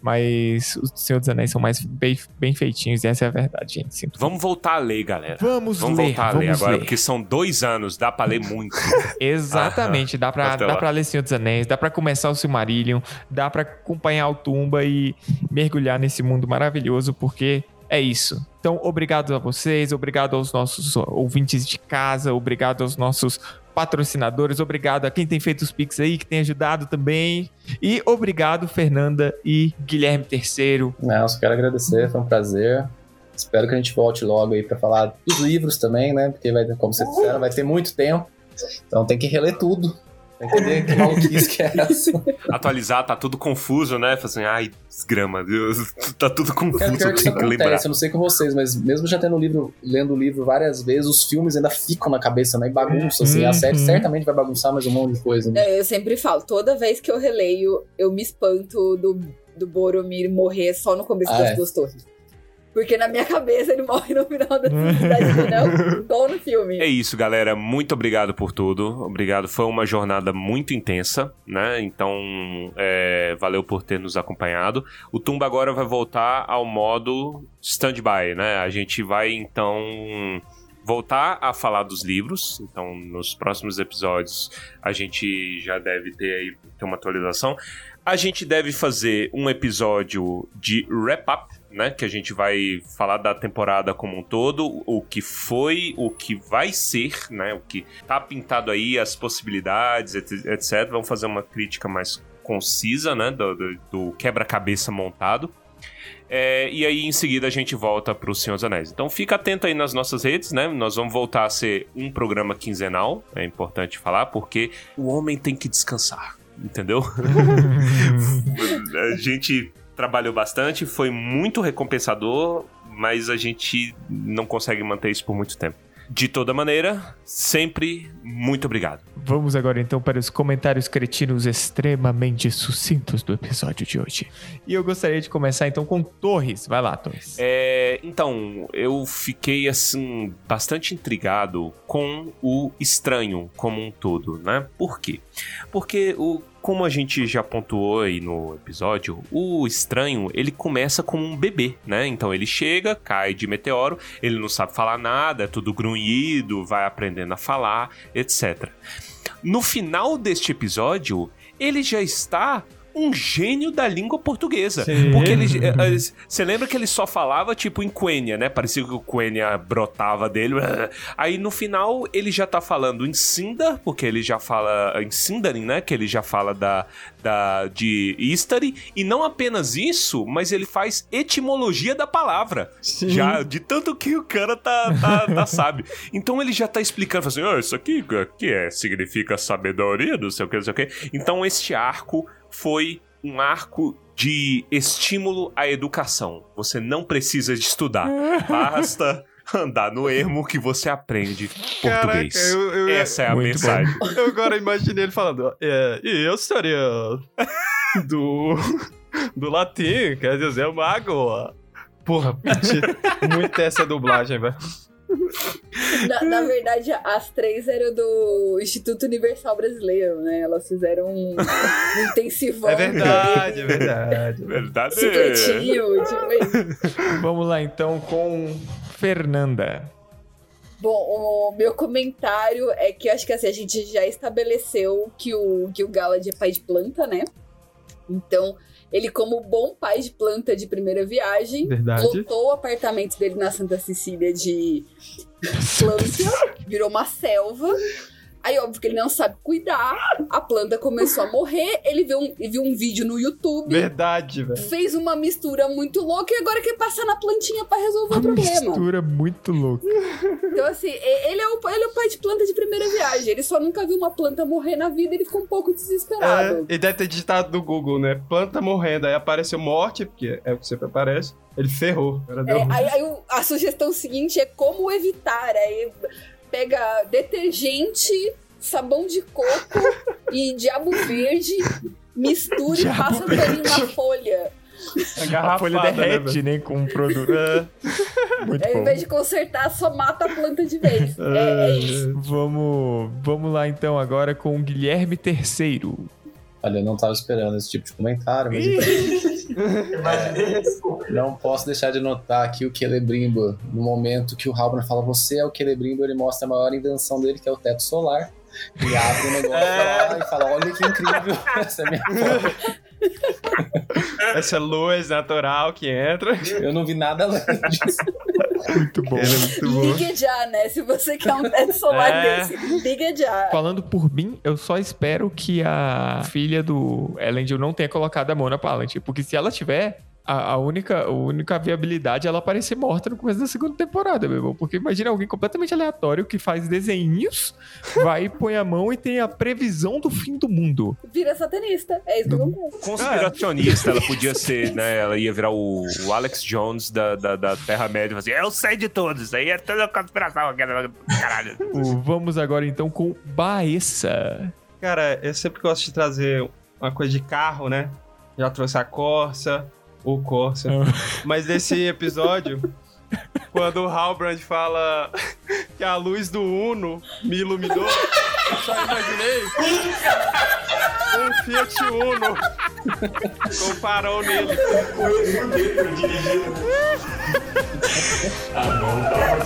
mas os Senhor dos Anéis são mais bem, bem feitinhos e essa é a verdade, gente. Sinto Vamos voltar a ler, galera. Vamos Vamos ler, voltar a ler agora, ler. porque são dois anos, dá pra ler muito. Exatamente, dá pra, dá pra ler Senhor dos Anéis, dá pra começar o Silmarillion, dá pra acompanhar o Tumba e mergulhar nesse mundo maravilhoso, porque é isso. Então, obrigado a vocês, obrigado aos nossos ouvintes de casa, obrigado aos nossos patrocinadores, obrigado a quem tem feito os Pix aí, que tem ajudado também. E obrigado, Fernanda e Guilherme III. Não, só quero agradecer, foi um prazer. Espero que a gente volte logo aí pra falar dos livros também, né? Porque, vai, como vocês disseram, vai ter muito tempo. Então tem que reler tudo. Pra entender que maluquice que é essa. Atualizar, tá tudo confuso, né? Fala assim, ai, desgrama, Deus, tá tudo confuso, Cara, pior eu que isso tenho que lembrar. acontece, eu não sei com vocês, mas mesmo já tendo o livro, lendo o livro várias vezes, os filmes ainda ficam na cabeça, né? E bagunça, assim. A série Uhum. certamente vai bagunçar mais um monte de coisa. Né? É, Eu sempre falo, toda vez que eu releio, eu me espanto do, do Boromir morrer só no começo Ah, das é. duas torres. Porque na minha cabeça ele morre no final da cidade, não, igual no filme. É isso, galera. Muito obrigado por tudo. Obrigado. Foi uma jornada muito intensa, né? Então, é, valeu por ter nos acompanhado. O Tumba agora vai voltar ao modo stand-by, né? A gente vai, então, voltar a falar dos livros. Então, nos próximos episódios, a gente já deve ter aí ter uma atualização. A gente deve fazer um episódio de wrap-up, né? Que a gente vai falar da temporada como um todo, o que foi, o que vai ser, né? O que tá pintado aí, as possibilidades, et- etc. Vamos fazer uma crítica mais concisa, né? Do, do- do quebra-cabeça montado. É, e aí, em seguida, a gente volta pro Senhor dos Anéis. Então, fica atento aí nas nossas redes, né? Nós vamos voltar a ser um programa quinzenal, é importante falar, porque o homem tem que descansar, entendeu? a gente trabalhou bastante, foi muito recompensador, mas a gente não consegue manter isso por muito tempo. De toda maneira, sempre muito obrigado. Vamos agora então para os comentários cretinos extremamente sucintos do episódio de hoje. E eu gostaria de começar então com Torres. Vai lá, Torres. É, então, eu fiquei assim bastante intrigado com o estranho como um todo, né? Por quê? Porque o como a gente já pontuou aí no episódio, o estranho, ele começa como um bebê, né? Então ele chega, cai de meteoro, ele não sabe falar nada, é tudo grunhido, vai aprendendo a falar, etc. No final deste episódio, ele já está um gênio da língua portuguesa. Sim. Porque ele. Você lembra que ele só falava, tipo, em Quenya, né? Parecia que o Quenya brotava dele. Aí no final ele já tá falando em Sindar, porque ele já fala em Sindarin, né? Que ele já fala da, da de Istari. E não apenas isso, mas ele faz etimologia da palavra. Sim. Já de tanto que o cara tá, tá, tá sabe. Então ele já tá explicando, assim, oh, isso aqui que é, significa sabedoria, não sei o que, não sei o que. Então este arco foi um arco de estímulo à educação. Você não precisa de estudar. Basta andar no ermo que você aprende português. Caraca, eu- eu- Essa é a mensagem. Eu agora imaginei ele falando, é, e eu estaria do, do latim, quer dizer, mago. Porra, pedi muito essa dublagem, velho. Na, na verdade, as três eram do Instituto Universal Brasileiro, né? Elas fizeram um, um intensivão. É verdade, é verdade. Verdade. Supletinho, tipo isso. Vamos lá então com Fernanda. Bom, o meu comentário é que eu acho que assim, a gente já estabeleceu que o, que o Galad é pai de planta, né? Então, ele, como bom pai de planta de primeira viagem, Verdade. lotou o apartamento dele na Santa Cecília de planta, virou uma selva. Aí, óbvio que ele não sabe cuidar, a planta começou a morrer, ele viu um, ele viu um vídeo no YouTube, Verdade, velho. fez uma mistura muito louca e agora quer passar na plantinha pra resolver o Uma problema. mistura muito louca. Então, assim, ele é, o, ele é o pai de planta de primeira viagem. Ele só nunca viu uma planta morrer na vida e ele ficou um pouco É, desesperado. ele deve ter digitado no Google, né? Planta morrendo, aí apareceu morte, porque é o que sempre aparece. Ele ferrou. É, aí, aí o- a sugestão seguinte é como evitar. Aí pega detergente, sabão de coco e diabo verde, mistura e Diabo passa um paninho na folha. A folha Garrafada, né, derrete, né, com o produto. É. Muito ao bom. invés de consertar, só mata a planta de vez. É, é isso. Vamos, vamos lá então agora com o Guilherme III. Olha, eu não tava esperando esse tipo de comentário, mas não posso deixar de notar aqui o Celebrimbo. No momento que o Halbrand fala, você é o Celebrimbo, ele mostra a maior invenção dele, que é o teto solar. E abre o negócio lá e fala, olha que incrível, essa é minha. Essa luz natural que entra. Eu não vi nada além disso. Muito bom. É muito bom. Ligue já, né? Se você quer um teto solar É. desse, liga já. Falando por mim, eu só espero que a filha do Elendil não tenha colocado a mão na Palantir, porque se ela tiver, a, a única, a única viabilidade é ela aparecer morta no começo da segunda temporada, meu irmão. Porque imagina alguém completamente aleatório que faz desenhinhos, vai e põe a mão e tem a previsão do fim do mundo. Vira satanista. É isso que acontece. Conspiracionista, ela podia ser, né? Ela ia virar o, o Alex Jones da, da, da Terra-média. Assim, eu sei de tudo, isso aí é toda conspiração. Caralho. O- vamos agora então com Baessa. Cara, eu sempre gosto de trazer uma coisa de carro, né? Já trouxe a Corsa, o Corsa. Mas nesse episódio, quando o Halbrand fala que a luz do Uno me iluminou, eu só imaginei um Fiat Uno com farol nele. Ah, não, tá